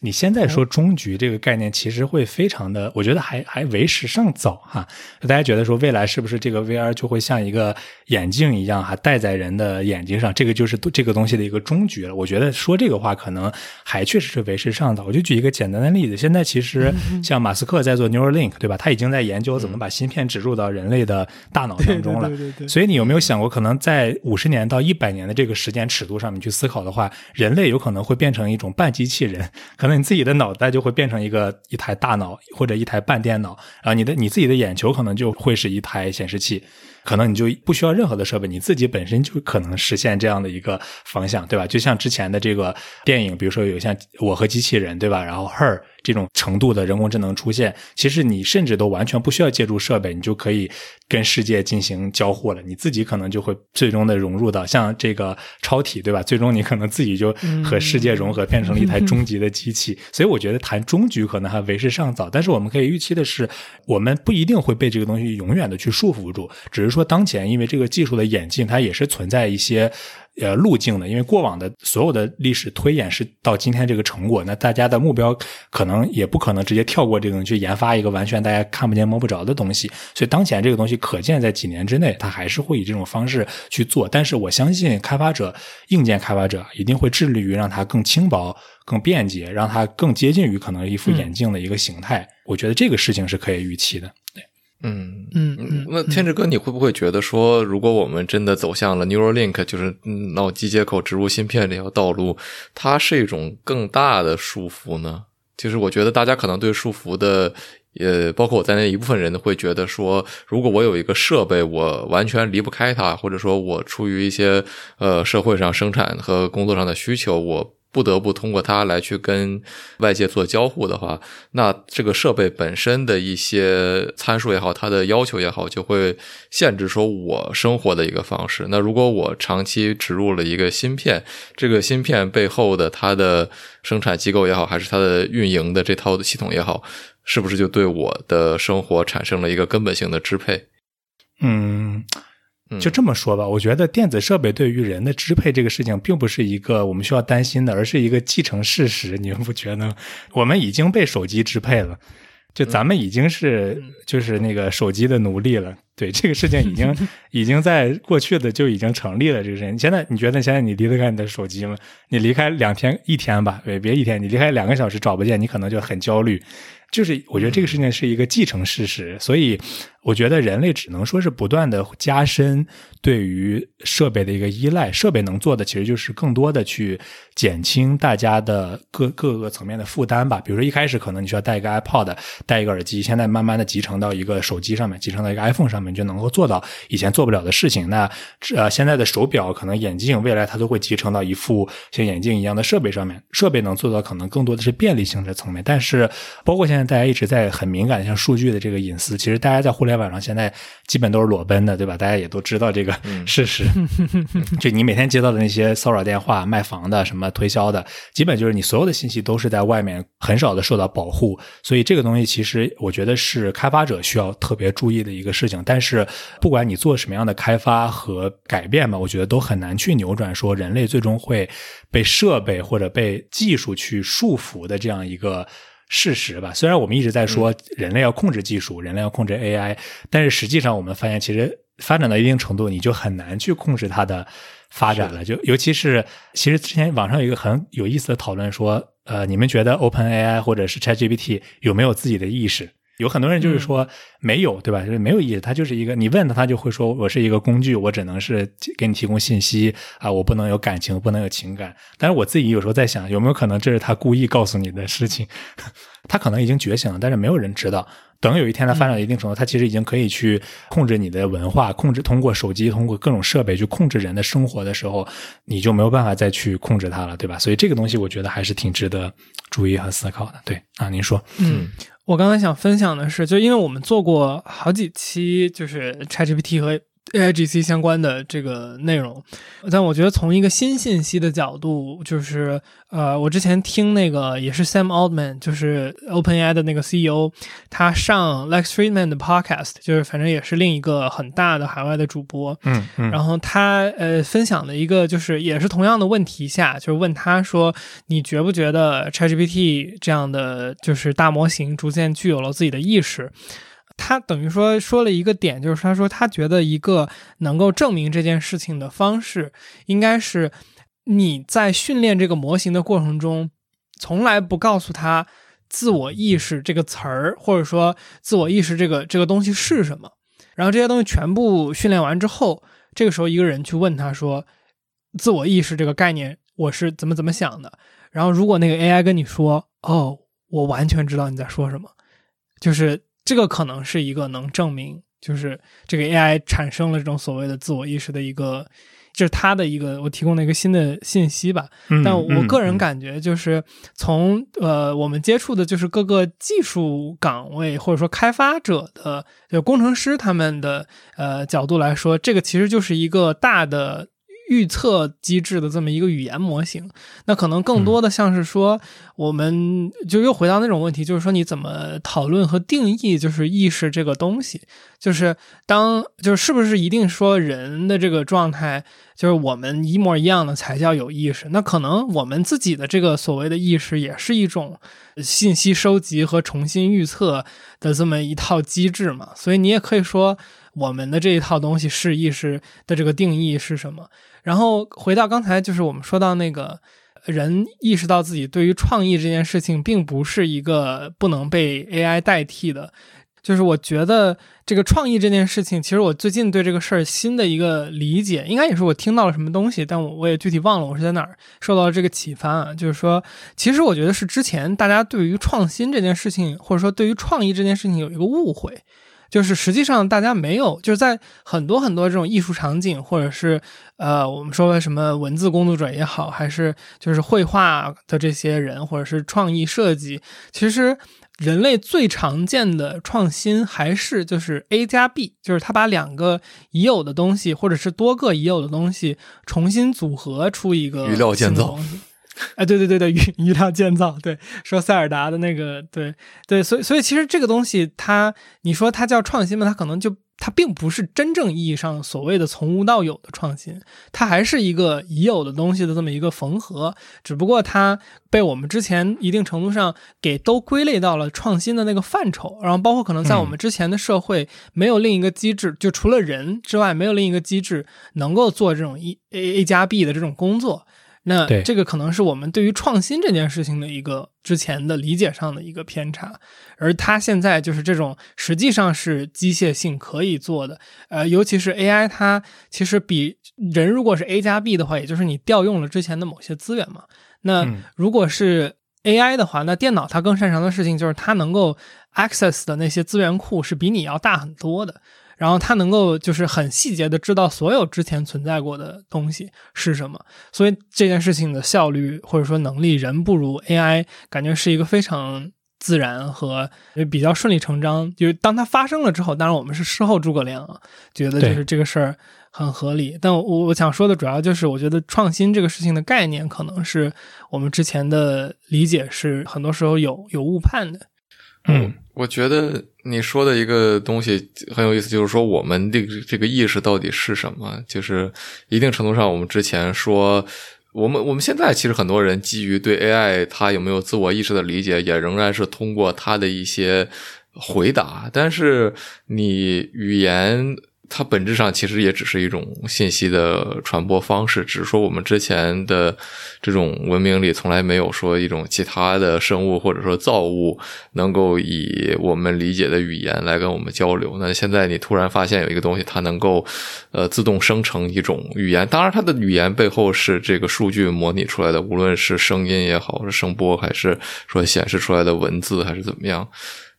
你现在说终局这个概念，其实会非常的，我觉得还还为时尚早哈。大家觉得说未来是不是这个 VR 就会像一个眼镜一样，还戴在人的眼睛上，这个就是这个东西的一个终局了。我觉得说这个话可能还确实是为时尚早。我就举一个简单的例子，现在其实像马斯克在做 Neuralink，对吧？他已经在研究怎么把芯片植入到人类的大脑当中了。所以你有没有想过，可能在五十年到一百年的这个时间尺度上面去思考的话，人类有可能会变成一种半机器人，可能你自己的脑袋就会变成一个一台大脑或者一台半电脑，然后你的你自己的眼球可能就会是一台显示器。可能你就不需要任何的设备，你自己本身就可能实现这样的一个方向，对吧？就像之前的这个电影，比如说有像《我和机器人》，对吧？然后 Her 这种程度的人工智能出现，其实你甚至都完全不需要借助设备，你就可以跟世界进行交互了。你自己可能就会最终的融入到像这个超体，对吧？最终你可能自己就和世界融合，变成了一台终极的机器。所以我觉得谈终局可能还为时尚早，但是我们可以预期的是，我们不一定会被这个东西永远的去束缚住，只是说当前因为这个技术的演进，它也是存在一些。呃，路径的，因为过往的所有的历史推演是到今天这个成果，那大家的目标可能也不可能直接跳过这个去研发一个完全大家看不见摸不着的东西，所以当前这个东西可见在几年之内，它还是会以这种方式去做。但是我相信开发者、硬件开发者一定会致力于让它更轻薄、更便捷，让它更接近于可能一副眼镜的一个形态。我觉得这个事情是可以预期的。对。嗯嗯嗯那天志哥，你会不会觉得说，如果我们真的走向了 Neuralink，就是嗯脑机接口植入芯片这条道路，它是一种更大的束缚呢？就是我觉得大家可能对束缚的，呃，包括我在内一部分人会觉得说，如果我有一个设备，我完全离不开它，或者说我出于一些呃社会上生产和工作上的需求，我。不得不通过它来去跟外界做交互的话，那这个设备本身的一些参数也好，它的要求也好，就会限制说我生活的一个方式。那如果我长期植入了一个芯片，这个芯片背后的它的生产机构也好，还是它的运营的这套的系统也好，是不是就对我的生活产生了一个根本性的支配？嗯。就这么说吧，我觉得电子设备对于人的支配这个事情，并不是一个我们需要担心的，而是一个既成事实。你们不觉得？我们已经被手机支配了，就咱们已经是就是那个手机的奴隶了。对这个事情，已经已经在过去的就已经成立了。这个事情，现在你觉得现在你离得开你的手机吗？你离开两天一天吧，别别一天，你离开两个小时找不见，你可能就很焦虑。就是我觉得这个事情是一个既成事实，所以我觉得人类只能说是不断的加深对于设备的一个依赖。设备能做的其实就是更多的去减轻大家的各各个层面的负担吧。比如说一开始可能你需要带一个 iPod，带一个耳机，现在慢慢的集成到一个手机上面，集成到一个 iPhone 上面，就能够做到以前做不了的事情。那呃现在的手表可能眼镜，未来它都会集成到一副像眼镜一样的设备上面。设备能做到可能更多的是便利性的层面，但是包括现在。大家一直在很敏感，像数据的这个隐私，其实大家在互联网上现在基本都是裸奔的，对吧？大家也都知道这个 事实。就你每天接到的那些骚扰电话、卖房的、什么推销的，基本就是你所有的信息都是在外面，很少的受到保护。所以这个东西其实我觉得是开发者需要特别注意的一个事情。但是不管你做什么样的开发和改变吧，我觉得都很难去扭转说人类最终会被设备或者被技术去束缚的这样一个。事实吧，虽然我们一直在说人类要控制技术，人类要控制 AI，但是实际上我们发现，其实发展到一定程度，你就很难去控制它的发展了。就尤其是，其实之前网上有一个很有意思的讨论，说，呃，你们觉得 OpenAI 或者是 ChatGPT 有没有自己的意识？有很多人就是说没有，对吧？就是没有意思，他就是一个你问他，他就会说我是一个工具，我只能是给你提供信息啊，我不能有感情，不能有情感。但是我自己有时候在想，有没有可能这是他故意告诉你的事情？他可能已经觉醒了，但是没有人知道。等有一天他发展到一定程度，他其实已经可以去控制你的文化，控制通过手机，通过各种设备去控制人的生活的时候，你就没有办法再去控制他了，对吧？所以这个东西我觉得还是挺值得注意和思考的。对啊，您说，嗯。我刚才想分享的是，就因为我们做过好几期，就是 ChatGPT 和 AIGC 相关的这个内容，但我觉得从一个新信息的角度，就是呃，我之前听那个也是 Sam Altman，就是 OpenAI 的那个 CEO，他上 Lex Friedman 的 Podcast，就是反正也是另一个很大的海外的主播，嗯嗯，然后他呃分享的一个就是也是同样的问题下，就是问他说，你觉不觉得 ChatGPT 这样的就是大模型逐渐具有了自己的意识？他等于说说了一个点，就是他说他觉得一个能够证明这件事情的方式，应该是你在训练这个模型的过程中，从来不告诉他“自我意识”这个词儿，或者说“自我意识”这个这个东西是什么。然后这些东西全部训练完之后，这个时候一个人去问他说：“自我意识这个概念，我是怎么怎么想的？”然后如果那个 AI 跟你说：“哦，我完全知道你在说什么”，就是。这个可能是一个能证明，就是这个 AI 产生了这种所谓的自我意识的一个，就是它的一个我提供了一个新的信息吧。但我个人感觉，就是从呃我们接触的，就是各个技术岗位或者说开发者的就工程师他们的呃角度来说，这个其实就是一个大的。预测机制的这么一个语言模型，那可能更多的像是说，我们就又回到那种问题，就是说你怎么讨论和定义，就是意识这个东西，就是当就是是不是一定说人的这个状态，就是我们一模一样的才叫有意识？那可能我们自己的这个所谓的意识，也是一种信息收集和重新预测的这么一套机制嘛？所以你也可以说，我们的这一套东西是意识的这个定义是什么？然后回到刚才，就是我们说到那个人意识到自己对于创意这件事情，并不是一个不能被 AI 代替的。就是我觉得这个创意这件事情，其实我最近对这个事儿新的一个理解，应该也是我听到了什么东西，但我我也具体忘了我是在哪儿受到了这个启发啊。就是说，其实我觉得是之前大家对于创新这件事情，或者说对于创意这件事情有一个误会。就是实际上大家没有，就是在很多很多这种艺术场景，或者是呃，我们说的什么文字工作者也好，还是就是绘画的这些人，或者是创意设计，其实人类最常见的创新还是就是 A 加 B，就是他把两个已有的东西，或者是多个已有的东西重新组合出一个余料建造。哎，对对对对，余余料建造，对，说塞尔达的那个，对对，所以所以其实这个东西，它你说它叫创新吗？它可能就它并不是真正意义上所谓的从无到有的创新，它还是一个已有的东西的这么一个缝合，只不过它被我们之前一定程度上给都归类到了创新的那个范畴，然后包括可能在我们之前的社会没有另一个机制，就除了人之外，没有另一个机制能够做这种一 A A 加 B 的这种工作。那这个可能是我们对于创新这件事情的一个之前的理解上的一个偏差，而它现在就是这种实际上是机械性可以做的，呃，尤其是 AI，它其实比人如果是 A 加 B 的话，也就是你调用了之前的某些资源嘛。那如果是 AI 的话，那电脑它更擅长的事情就是它能够 access 的那些资源库是比你要大很多的。然后它能够就是很细节的知道所有之前存在过的东西是什么，所以这件事情的效率或者说能力人不如 AI，感觉是一个非常自然和比较顺理成章。就是当它发生了之后，当然我们是事后诸葛亮啊，觉得就是这个事儿很合理。但我我想说的主要就是，我觉得创新这个事情的概念，可能是我们之前的理解是很多时候有有误判的。嗯，我觉得你说的一个东西很有意思，就是说我们这个这个意识到底是什么？就是一定程度上，我们之前说，我们我们现在其实很多人基于对 AI 它有没有自我意识的理解，也仍然是通过它的一些回答。但是你语言。它本质上其实也只是一种信息的传播方式，只是说我们之前的这种文明里从来没有说一种其他的生物或者说造物能够以我们理解的语言来跟我们交流。那现在你突然发现有一个东西，它能够呃自动生成一种语言，当然它的语言背后是这个数据模拟出来的，无论是声音也好，是声波，还是说显示出来的文字，还是怎么样。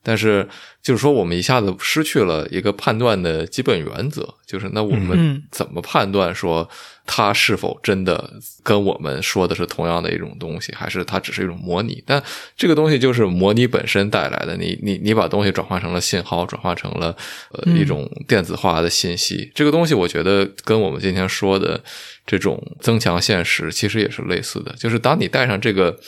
但是就是说，我们一下子失去了一个判断的基本原则，就是那我们嗯怎么判断说它是否真的跟我们说的是同样的一种东西，还是它只是一种模拟？但这个东西就是模拟本身带来的，你你你把东西转化成了信号，转化成了呃嗯一种电子化的信息，这个东西我觉得跟我们今天说的这种增强现实其实也是类似的，就是当你带上这个。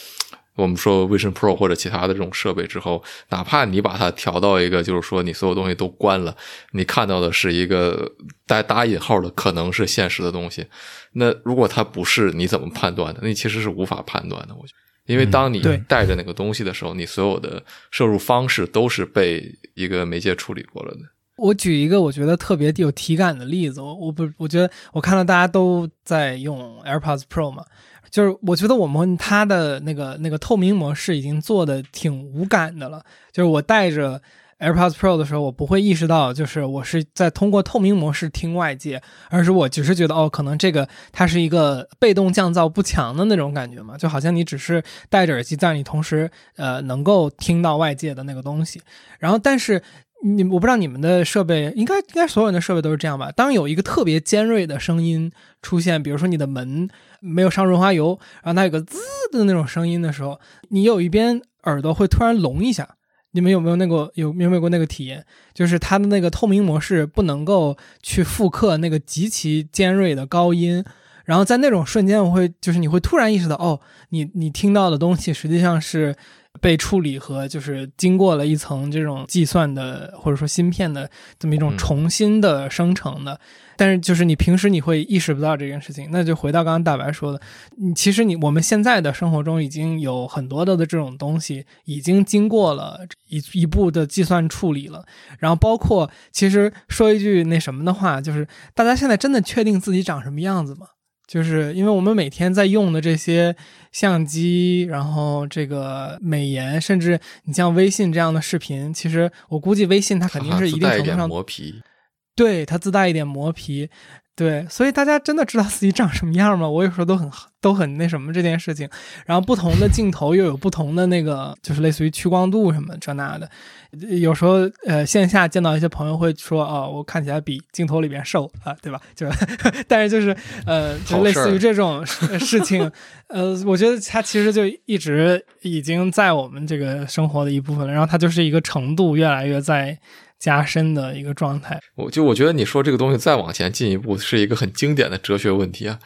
我们说 Vision Pro 或者其他的这种设备之后，哪怕你把它调到一个，就是说你所有东西都关了，你看到的是一个带打引号的可能是现实的东西。那如果它不是，你怎么判断的？那你其实是无法判断的。我觉得，因为当你对带着那个东西的时候，你所有的摄入方式都是被一个媒介处理过了的。我举一个我觉得特别有体感的例子，我我不我觉得我看到大家都在用 AirPods Pro 嘛，就是我觉得我们它的那个那个透明模式已经做的挺无感的了，就是我带着 AirPods Pro 的时候，我不会意识到就是我是在通过透明模式听外界，而是我只是觉得哦，可能这个它是一个被动降噪不强的那种感觉嘛，就好像你只是戴着耳机，但你同时呃能够听到外界的那个东西，然后但是。你我不知道你们的设备，应该应该所有人的设备都是这样吧？当有一个特别尖锐的声音出现，比如说你的门没有上润滑油，然后它有个滋的那种声音的时候，你有一边耳朵会突然聋一下。你们有没有那个有有没有过那个体验？就是它的那个透明模式不能够去复刻那个极其尖锐的高音，然后在那种瞬间，我会就是你会突然意识到，哦，你你听到的东西实际上是被处理和就是经过了一层这种计算的或者说芯片的这么一种嗯重新的生成的。但是就是你平时你会意识不到这件事情，那就回到刚刚大白说的，你其实你我们现在的生活中已经有很多的的这种东西已经经过了一一步的计算处理了，然后包括其实说一句那什么的话，就是大家现在真的确定自己长什么样子吗？就是因为我们每天在用的这些相机，然后这个美颜，甚至你像微信这样的视频，其实我估计微信它肯定是一定程度上磨皮，对它自带一点磨皮，对，所以大家真的知道自己长什么样吗？我有时候都很都很那什么这件事情。然后不同的镜头又有不同的那个，就是类似于屈光度什么这那的。有时候呃线下见到一些朋友会说哦，我看起来比镜头里边瘦啊，对吧？就 但是就是呃，就类似于这种事事情，呃，我觉得它其实就一直已经在我们这个生活的一部分了。然后它就是一个程度越来越在。加深的一个状态，我就我觉得你说这个东西再往前进一步，是一个很经典的哲学问题啊，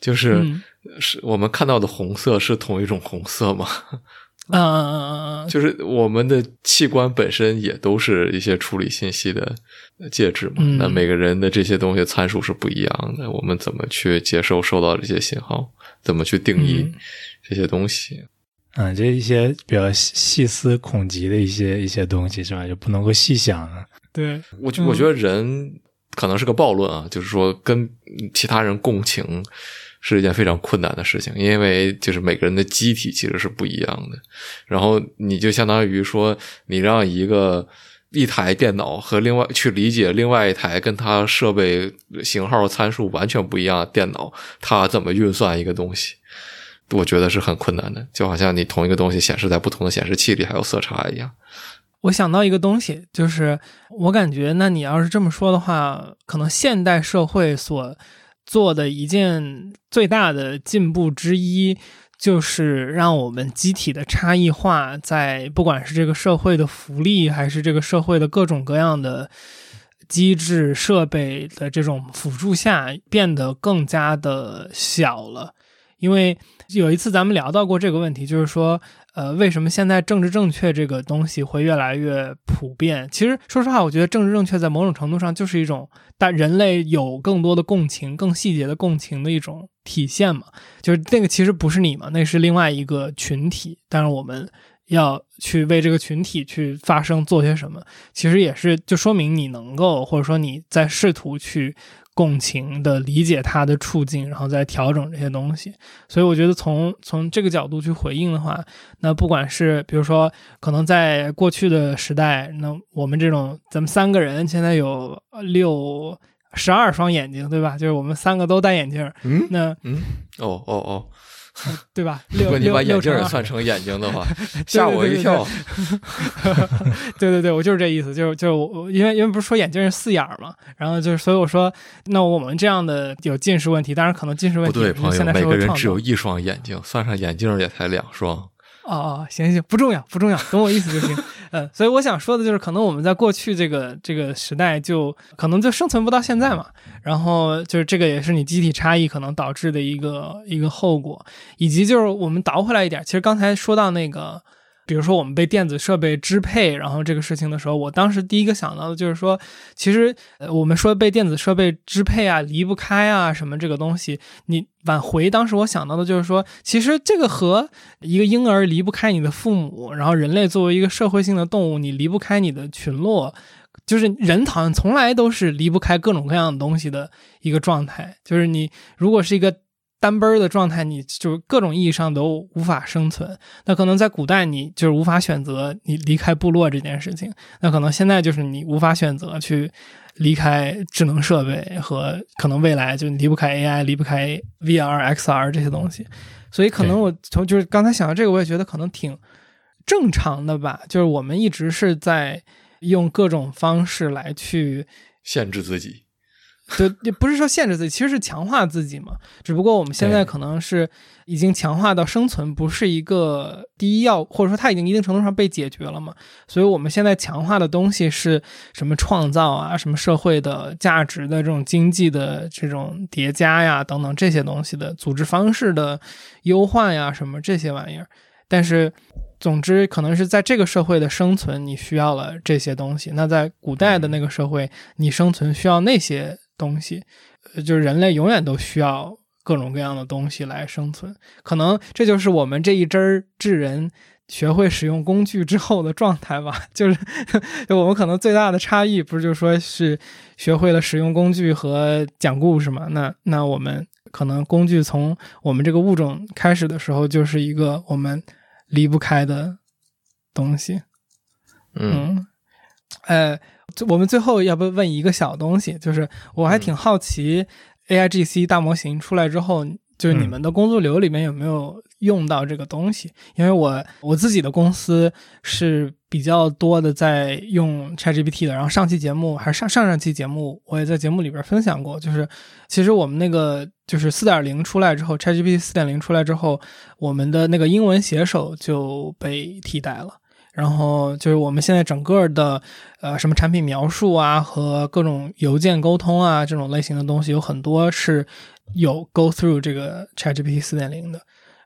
就是、嗯。是我们看到的红色是同一种红色吗？嗯嗯嗯嗯嗯，就是我们的器官本身也都是一些处理信息的介质嘛，嗯。那每个人的这些东西参数是不一样的，我们怎么去接受收到这些信号，怎么去定义嗯。这些东西？嗯，这一些比较细细思恐极的一些一些东西是吧？就不能够细想啊。对，我我觉得人可能是个暴论啊，就是说跟其他人共情是一件非常困难的事情，因为就是每个人的机体其实是不一样的。然后你就相当于说，你让一个一台电脑和另外去理解另外一台跟它设备型号参数完全不一样的电脑，它怎么运算一个东西。我觉得是很困难的，就好像你同一个东西显示在不同的显示器里还有色差一样。我想到一个东西，就是我感觉，那你要是这么说的话，可能现代社会所做的一件最大的进步之一，就是让我们机体的差异化，在不管是这个社会的福利，还是这个社会的各种各样的机制设备的这种辅助下，变得更加的小了。因为有一次咱们聊到过这个问题，就是说，呃，为什么现在政治正确这个东西会越来越普遍？其实说实话，我觉得政治正确在某种程度上就是一种大人类有更多的共情、更细节的共情的一种体现嘛。就是那个其实不是你嘛，那是另外一个群体，但是我们要去为这个群体去发声，做些什么，其实也是就说明你能够，或者说你在试图去。共情的理解他的处境，然后再调整这些东西。所以我觉得从从这个角度去回应的话，那不管是比如说可能在过去的时代，那我们这种咱们三个人现在有六十二双眼睛，对吧？就是我们三个都戴眼镜。嗯那嗯，哦哦哦，对吧？如果你把眼镜也也算成眼睛的话，吓我一跳。对对对，我就是这意思，就是就是我因为因为不是说眼镜是四眼嘛，然后就是所以我说，那我们这样的有近视问题，当然可能近视问题不对，朋友，每个人只有一一双眼睛，算上眼镜也才两双。哦哦，行行，不重要不重要，懂我意思就行。呃，所以我想说的就是，可能我们在过去这个这个时代，就可能就生存不到现在嘛。然后就是这个也是你机体差异可能导致的一个一个后果，以及就是我们倒回来一点，其实刚才说到那个。比如说我们被电子设备支配，然后这个事情的时候，我当时第一个想到的就是说，其实我们说被电子设备支配啊，离不开啊什么这个东西，你挽回当时我想到的就是说，其实这个和一个婴儿离不开你的父母，然后人类作为一个社会性的动物，你离不开你的群落，就是人好像从来都是离不开各种各样的东西的一个状态，就是你如果是一个。单奔儿的状态，你就各种意义上都无法生存。那可能在古代，你就是无法选择你离开部落这件事情。那可能现在就是你无法选择去离开智能设备和可能未来就离不开 AI、离不开 VR、XR 这些东西。所以可能我从就是刚才想到这个，我也觉得可能挺正常的吧。就是我们一直是在用各种方式来去限制自己。就也不是说限制自己，其实是强化自己嘛。只不过我们现在可能是已经强化到生存不是一个第一要，或者说它已经一定程度上被解决了嘛。所以我们现在强化的东西是什么创造啊，什么社会的价值的这种经济的这种叠加呀，等等这些东西的组织方式的优化呀，什么这些玩意儿。但是，总之，可能是在这个社会的生存，你需要了这些东西。那在古代的那个社会，你生存需要那些。东西，就是人类永远都需要各种各样的东西来生存。可能这就是我们这一支儿智人学会使用工具之后的状态吧。就是，就我们可能最大的差异，不是就说是学会了使用工具和讲故事嘛？那那我们可能工具从我们这个物种开始的时候，就是一个我们离不开的东西。嗯，呃。我们最后要不问一个小东西，就是我还挺好奇，A I G C 大模型出来之后，就是你们的工作流里面有没有用到这个东西？因为我我自己的公司是比较多的在用 Chat G P T 的，然后上期节目还是上上上期节目，我也在节目里边分享过，就是其实我们那个就是四点零出来之后，Chat G P T 四点零出来之后，我们的那个英文写手就被替代了。然后就是我们现在整个的，呃，什么产品描述啊，和各种邮件沟通啊，这种类型的东西，有很多是有 go through 这个 ChatGPT 四点零的。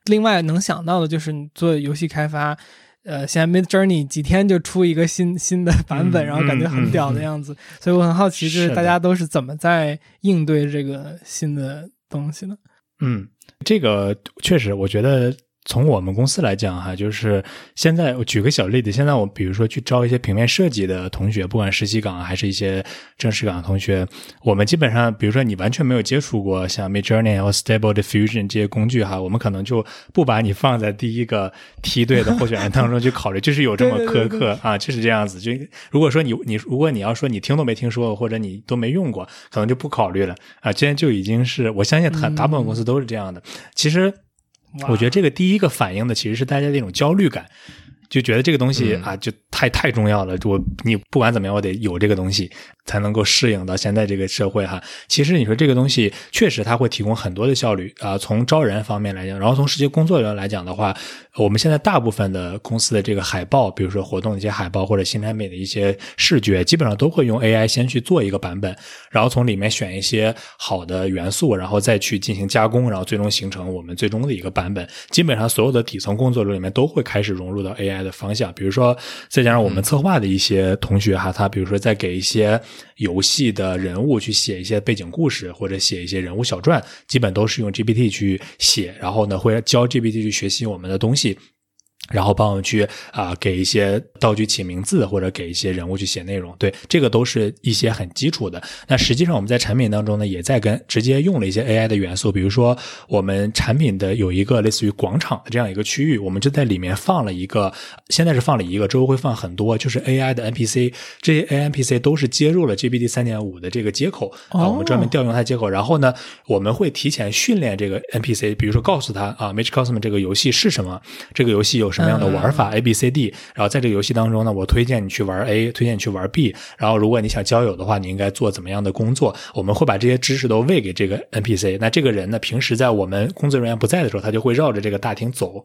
另外能想到的就是你做游戏开发，呃，现在 Mid Journey 几天就出一个新新的版本，然后感觉很屌的样子。所以我很好奇，就是大家都是怎么在应对这个新的东西呢？嗯，这个确实，我觉得。从我们公司来讲，哈，就是现在我举个小例子，现在我比如说去招一些平面设计的同学，不管实习岗还是一些正式岗的同学，我们基本上，比如说你完全没有接触过像 Midjourney 或 Stable Diffusion 这些工具，哈，我们可能就不把你放在第一个梯队的候选人当中去考虑，就是有这么苛刻啊，就是这样子。就如果说你你如果你要说你听都没听说过，或者你都没用过，可能就不考虑了啊。今天就已经是我相信很大部分公司都是这样的。其实。我觉得这个第一个反映的其实是大家的一种焦虑感。就觉得这个东西啊，就太太重要了。我你不管怎么样，我得有这个东西，才能够适应到现在这个社会哈。其实你说这个东西确实它会提供很多的效率啊，从招人方面来讲，然后从实际工作人员来讲的话，我们现在大部分的公司的这个海报，比如说活动的一些海报或者新产品的一些视觉，基本上都会用 AI 先去做一个版本，然后从里面选一些好的元素，然后再去进行加工，然后最终形成我们最终的一个版本。基本上所有的底层工作流里面都会开始融入到 AI。的方向，比如说再加上我们策划的一些同学哈，他比如说在给一些游戏的人物去写一些背景故事，或者写一些人物小传，基本都是用 GPT 去写，然后呢会教 GPT 去学习我们的东西。Michi, 然后帮我们去啊、给一些道具起名字，或者给一些人物去写内容。对，这个都是一些很基础的。那实际上我们在产品当中呢，也在跟直接用了一些 AI 的元素，比如说我们产品的有一个类似于广场的这样一个区域，我们就在里面放了一个，现在是放了一个，之后会放很多，就是 AI 的 NPC，这些 AI NPC 都是接入了 GPT 三点五的这个接口啊，我们专门调用它接口，然后呢，我们会提前训练这个 NPC，比如说告诉他啊，Magic Cosmo 这个游戏是什么，这个游戏有什么样的玩法、A B C D，然后在这个游戏当中呢，我推荐你去玩 A，推荐你去玩 B，然后如果你想交友的话，你应该做怎么样的工作？我们会把这些知识都喂给这个 NPC。那这个人呢，平时在我们工作人员不在的时候，他就会绕着这个大厅走，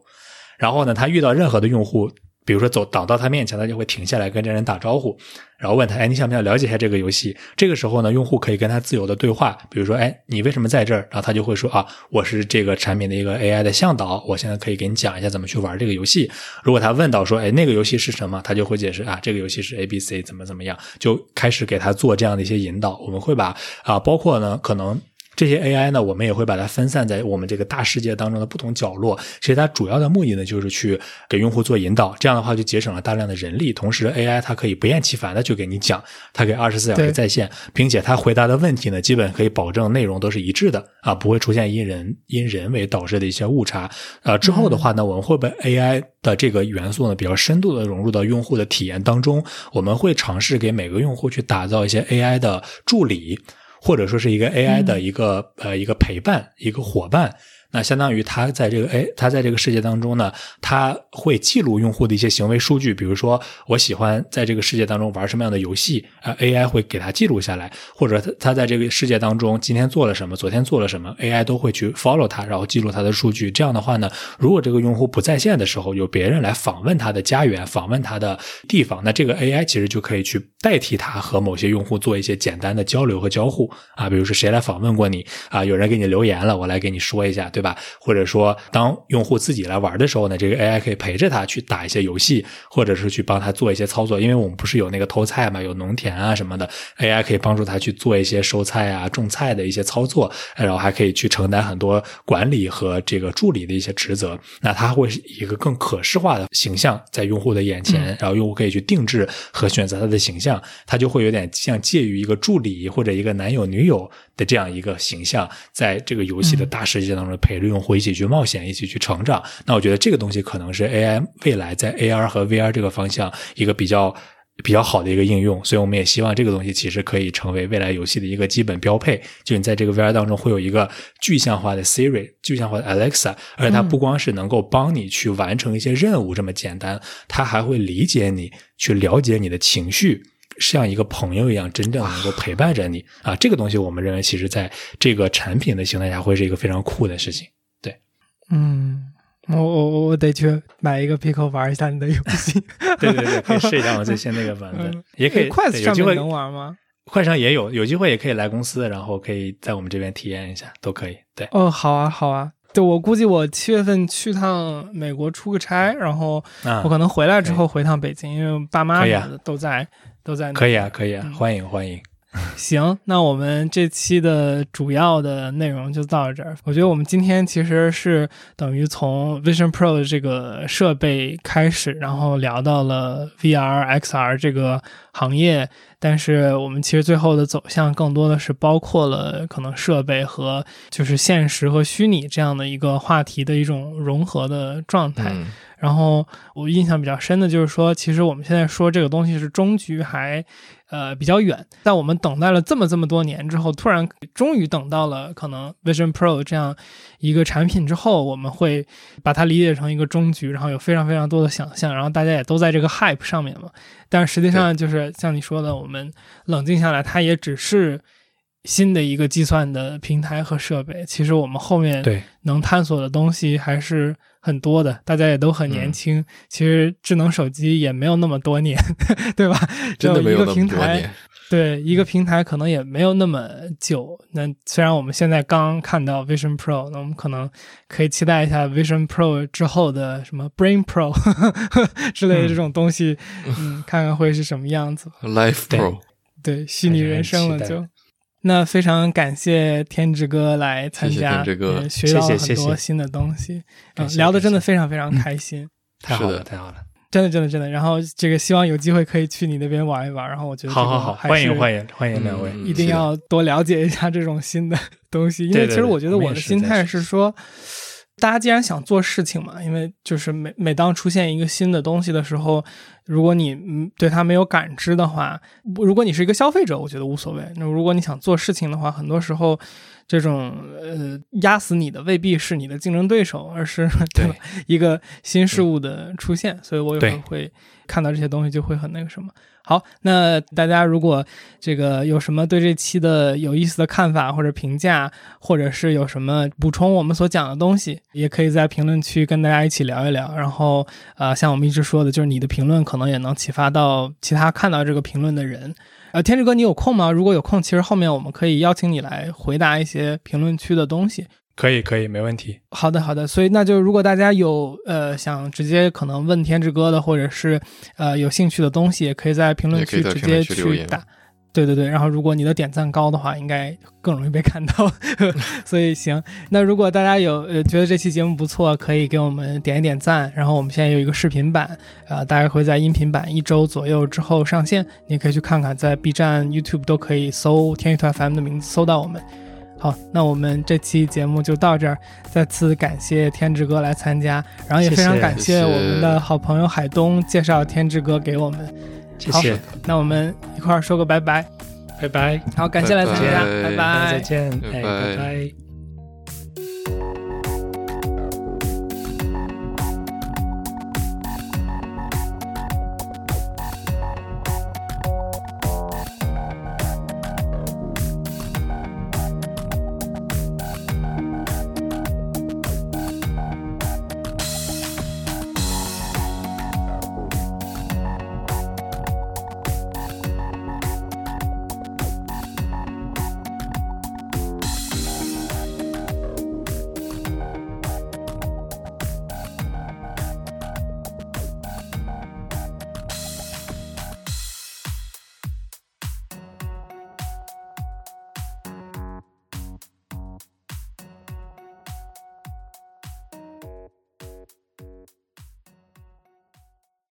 然后呢，他遇到任何的用户。比如说走挡到他面前，他就会停下来跟这人打招呼，然后问他：“哎，你想不想了解一下这个游戏？”这个时候呢，用户可以跟他自由的对话，比如说：“哎，你为什么在这儿？”然后他就会说：“啊，我是这个产品的一个 AI 的向导，我现在可以给你讲一下怎么去玩这个游戏。”如果他问到说：“哎，那个游戏是什么？”他就会解释：“啊，这个游戏是 A B C 怎么怎么样。”就开始给他做这样的一些引导。我们会把啊，包括呢，可能。这些 AI 呢，我们也会把它分散在我们这个大世界当中的不同角落。其实它主要的目的呢，就是去给用户做引导。这样的话，就节省了大量的人力。同时，AI 它可以不厌其烦的去给你讲，它可以二十四小时在线，并且它回答的问题呢，基本可以保证内容都是一致的啊，不会出现因人因人为导致的一些误差。呃，之后的话呢，我们会把 AI 的这个元素呢，比较深度的融入到用户的体验当中。我们会尝试给每个用户去打造一些 AI 的助理。或者说是一个 AI 的一个、嗯、呃一个陪伴一个伙伴，那相当于它在这个哎它在这个世界当中呢，它会记录用户的一些行为数据，比如说我喜欢在这个世界当中玩什么样的游戏啊、呃、，AI 会给它记录下来，或者它它在这个世界当中今天做了什么，昨天做了什么，AI 都会去 follow 它，然后记录它的数据。这样的话呢，如果这个用户不在线的时候，有别人来访问他的家园，访问他的地方，那这个 AI 其实就可以去代替他和某些用户做一些简单的交流和交互啊，比如说谁来访问过你啊，有人给你留言了，我来给你说一下，对吧？或者说当用户自己来玩的时候呢，这个 AI 可以陪着他去打一些游戏，或者是去帮他做一些操作，因为我们不是有那个偷菜嘛，有农田啊什么的，AI 可以帮助他去做一些收菜啊、种菜的一些操作，然后还可以去承担很多管理和这个助理的一些职责。那它会是一个更可视化的形象在用户的眼前，嗯、然后用户可以去定制和选择他的形象，它就会有点像介于一个助理或者一个男友女友的这样一个形象，在这个游戏的大世界当中陪着用户一起去冒险，一起去成长。那我觉得这个东西可能是 AI 未来在 AR 和 VR 这个方向一个比较。比较好的一个应用，所以我们也希望这个东西其实可以成为未来游戏的一个基本标配。就你在这个 VR 当中会有一个具象化的 Siri、具象化的 Alexa，而且它不光是能够帮你去完成一些任务这么简单，它还会理解你，去了解你的情绪。像一个朋友一样，真正能够陪伴着你啊！这个东西，我们认为，其实在这个产品的形态下，会是一个非常酷的事情。对，嗯。我我我得去买一个 Pico 玩一下你的游戏。对对对，可以试一下我最新那个版本，嗯、也可以。快有机会能玩吗？快上也有，有机会也可以来公司，然后可以在我们这边体验一下，都可以。对，哦，好啊，好啊。对，我估计我七月份去趟美国出个差，然后我可能回来之后回趟北京，因为爸妈都在、啊、都在。可以啊，可以啊，嗯、欢迎欢迎。行，那我们这期的主要的内容就到这儿。我觉得我们今天其实是等于从 Vision Pro 的这个设备开始，然后聊到了 VR、XR 这个行业，但是我们其实最后的走向更多的是包括了可能设备和就是现实和虚拟这样的一个话题的一种融合的状态。嗯然后我印象比较深的就是说，其实我们现在说这个东西是终局还，呃比较远。在我们等待了这么这么多年之后，突然终于等到了可能 Vision Pro 这样一个产品之后，我们会把它理解成一个终局，然后有非常非常多的想象，然后大家也都在这个 hype 上面嘛。但是实际上就是像你说的，我们冷静下来，它也只是新的一个计算的平台和设备。其实我们后面对能探索的东西还是。很多的，大家也都很年轻。嗯、其实智能手机也没有那么多年，对吧？真的没有一个平台，嗯 对一个平台可能也没有那么久。那虽然我们现在刚看到 Vision Pro，那我们可能可以期待一下 Vision Pro 之后的什么 Brain Pro 之类的这种东西，嗯,嗯，看看会是什么样子。Life Pro，对,对，虚拟人生了就。那非常感谢天之哥来参加，谢谢天志哥学到了很多新的东西，嗯，聊的真的非常非常开心。太好了，太好了。真的真的真的。然后这个希望有机会可以去你那边玩一玩。然后我觉得好好好，欢迎欢迎，欢迎两位。嗯一定要多了解一下这种新的东西，因为其实我觉得我的心态是说。大家既然想做事情嘛，因为就是每每当出现一个新的东西的时候，如果你嗯对它没有感知的话，如果你是一个消费者，我觉得无所谓。那如果你想做事情的话，很多时候这种呃压死你的未必是你的竞争对手，而是 对吧一个新事物的出现。所以我有时候会看到这些东西就会很那个什么。好，那大家如果这个有什么对这期的有意思的看法或者评价，或者是有什么补充我们所讲的东西，也可以在评论区跟大家一起聊一聊。然后，呃，像我们一直说的，就是你的评论可能也能启发到其他看到这个评论的人。呃，天志哥，你有空吗？如果有空，其实后面我们可以邀请你来回答一些评论区的东西。可以可以，没问题。好的，好的。所以那就如果大家有呃想直接可能问天之哥的，或者是呃有兴趣的东西，也可以在评论区直接去打。对对对，然后如果你的点赞高的话，应该更容易被看到。所以行，那如果大家有呃觉得这期节目不错，可以给我们点一点赞。然后我们现在有一个视频版，呃，大概会在音频版一周左右之后上线，你可以去看看，在 B 站、YouTube 都可以搜天宇团 FM 的名字搜到我们。好，那我们这期节目就到这儿。再次感谢天志哥来参加，然后也非常感谢我们的好朋友海东介绍天志哥给我们。好谢谢，那我们一块儿说个拜拜。拜拜，好，感谢来参加，拜拜拜拜再见，哎，拜拜拜拜。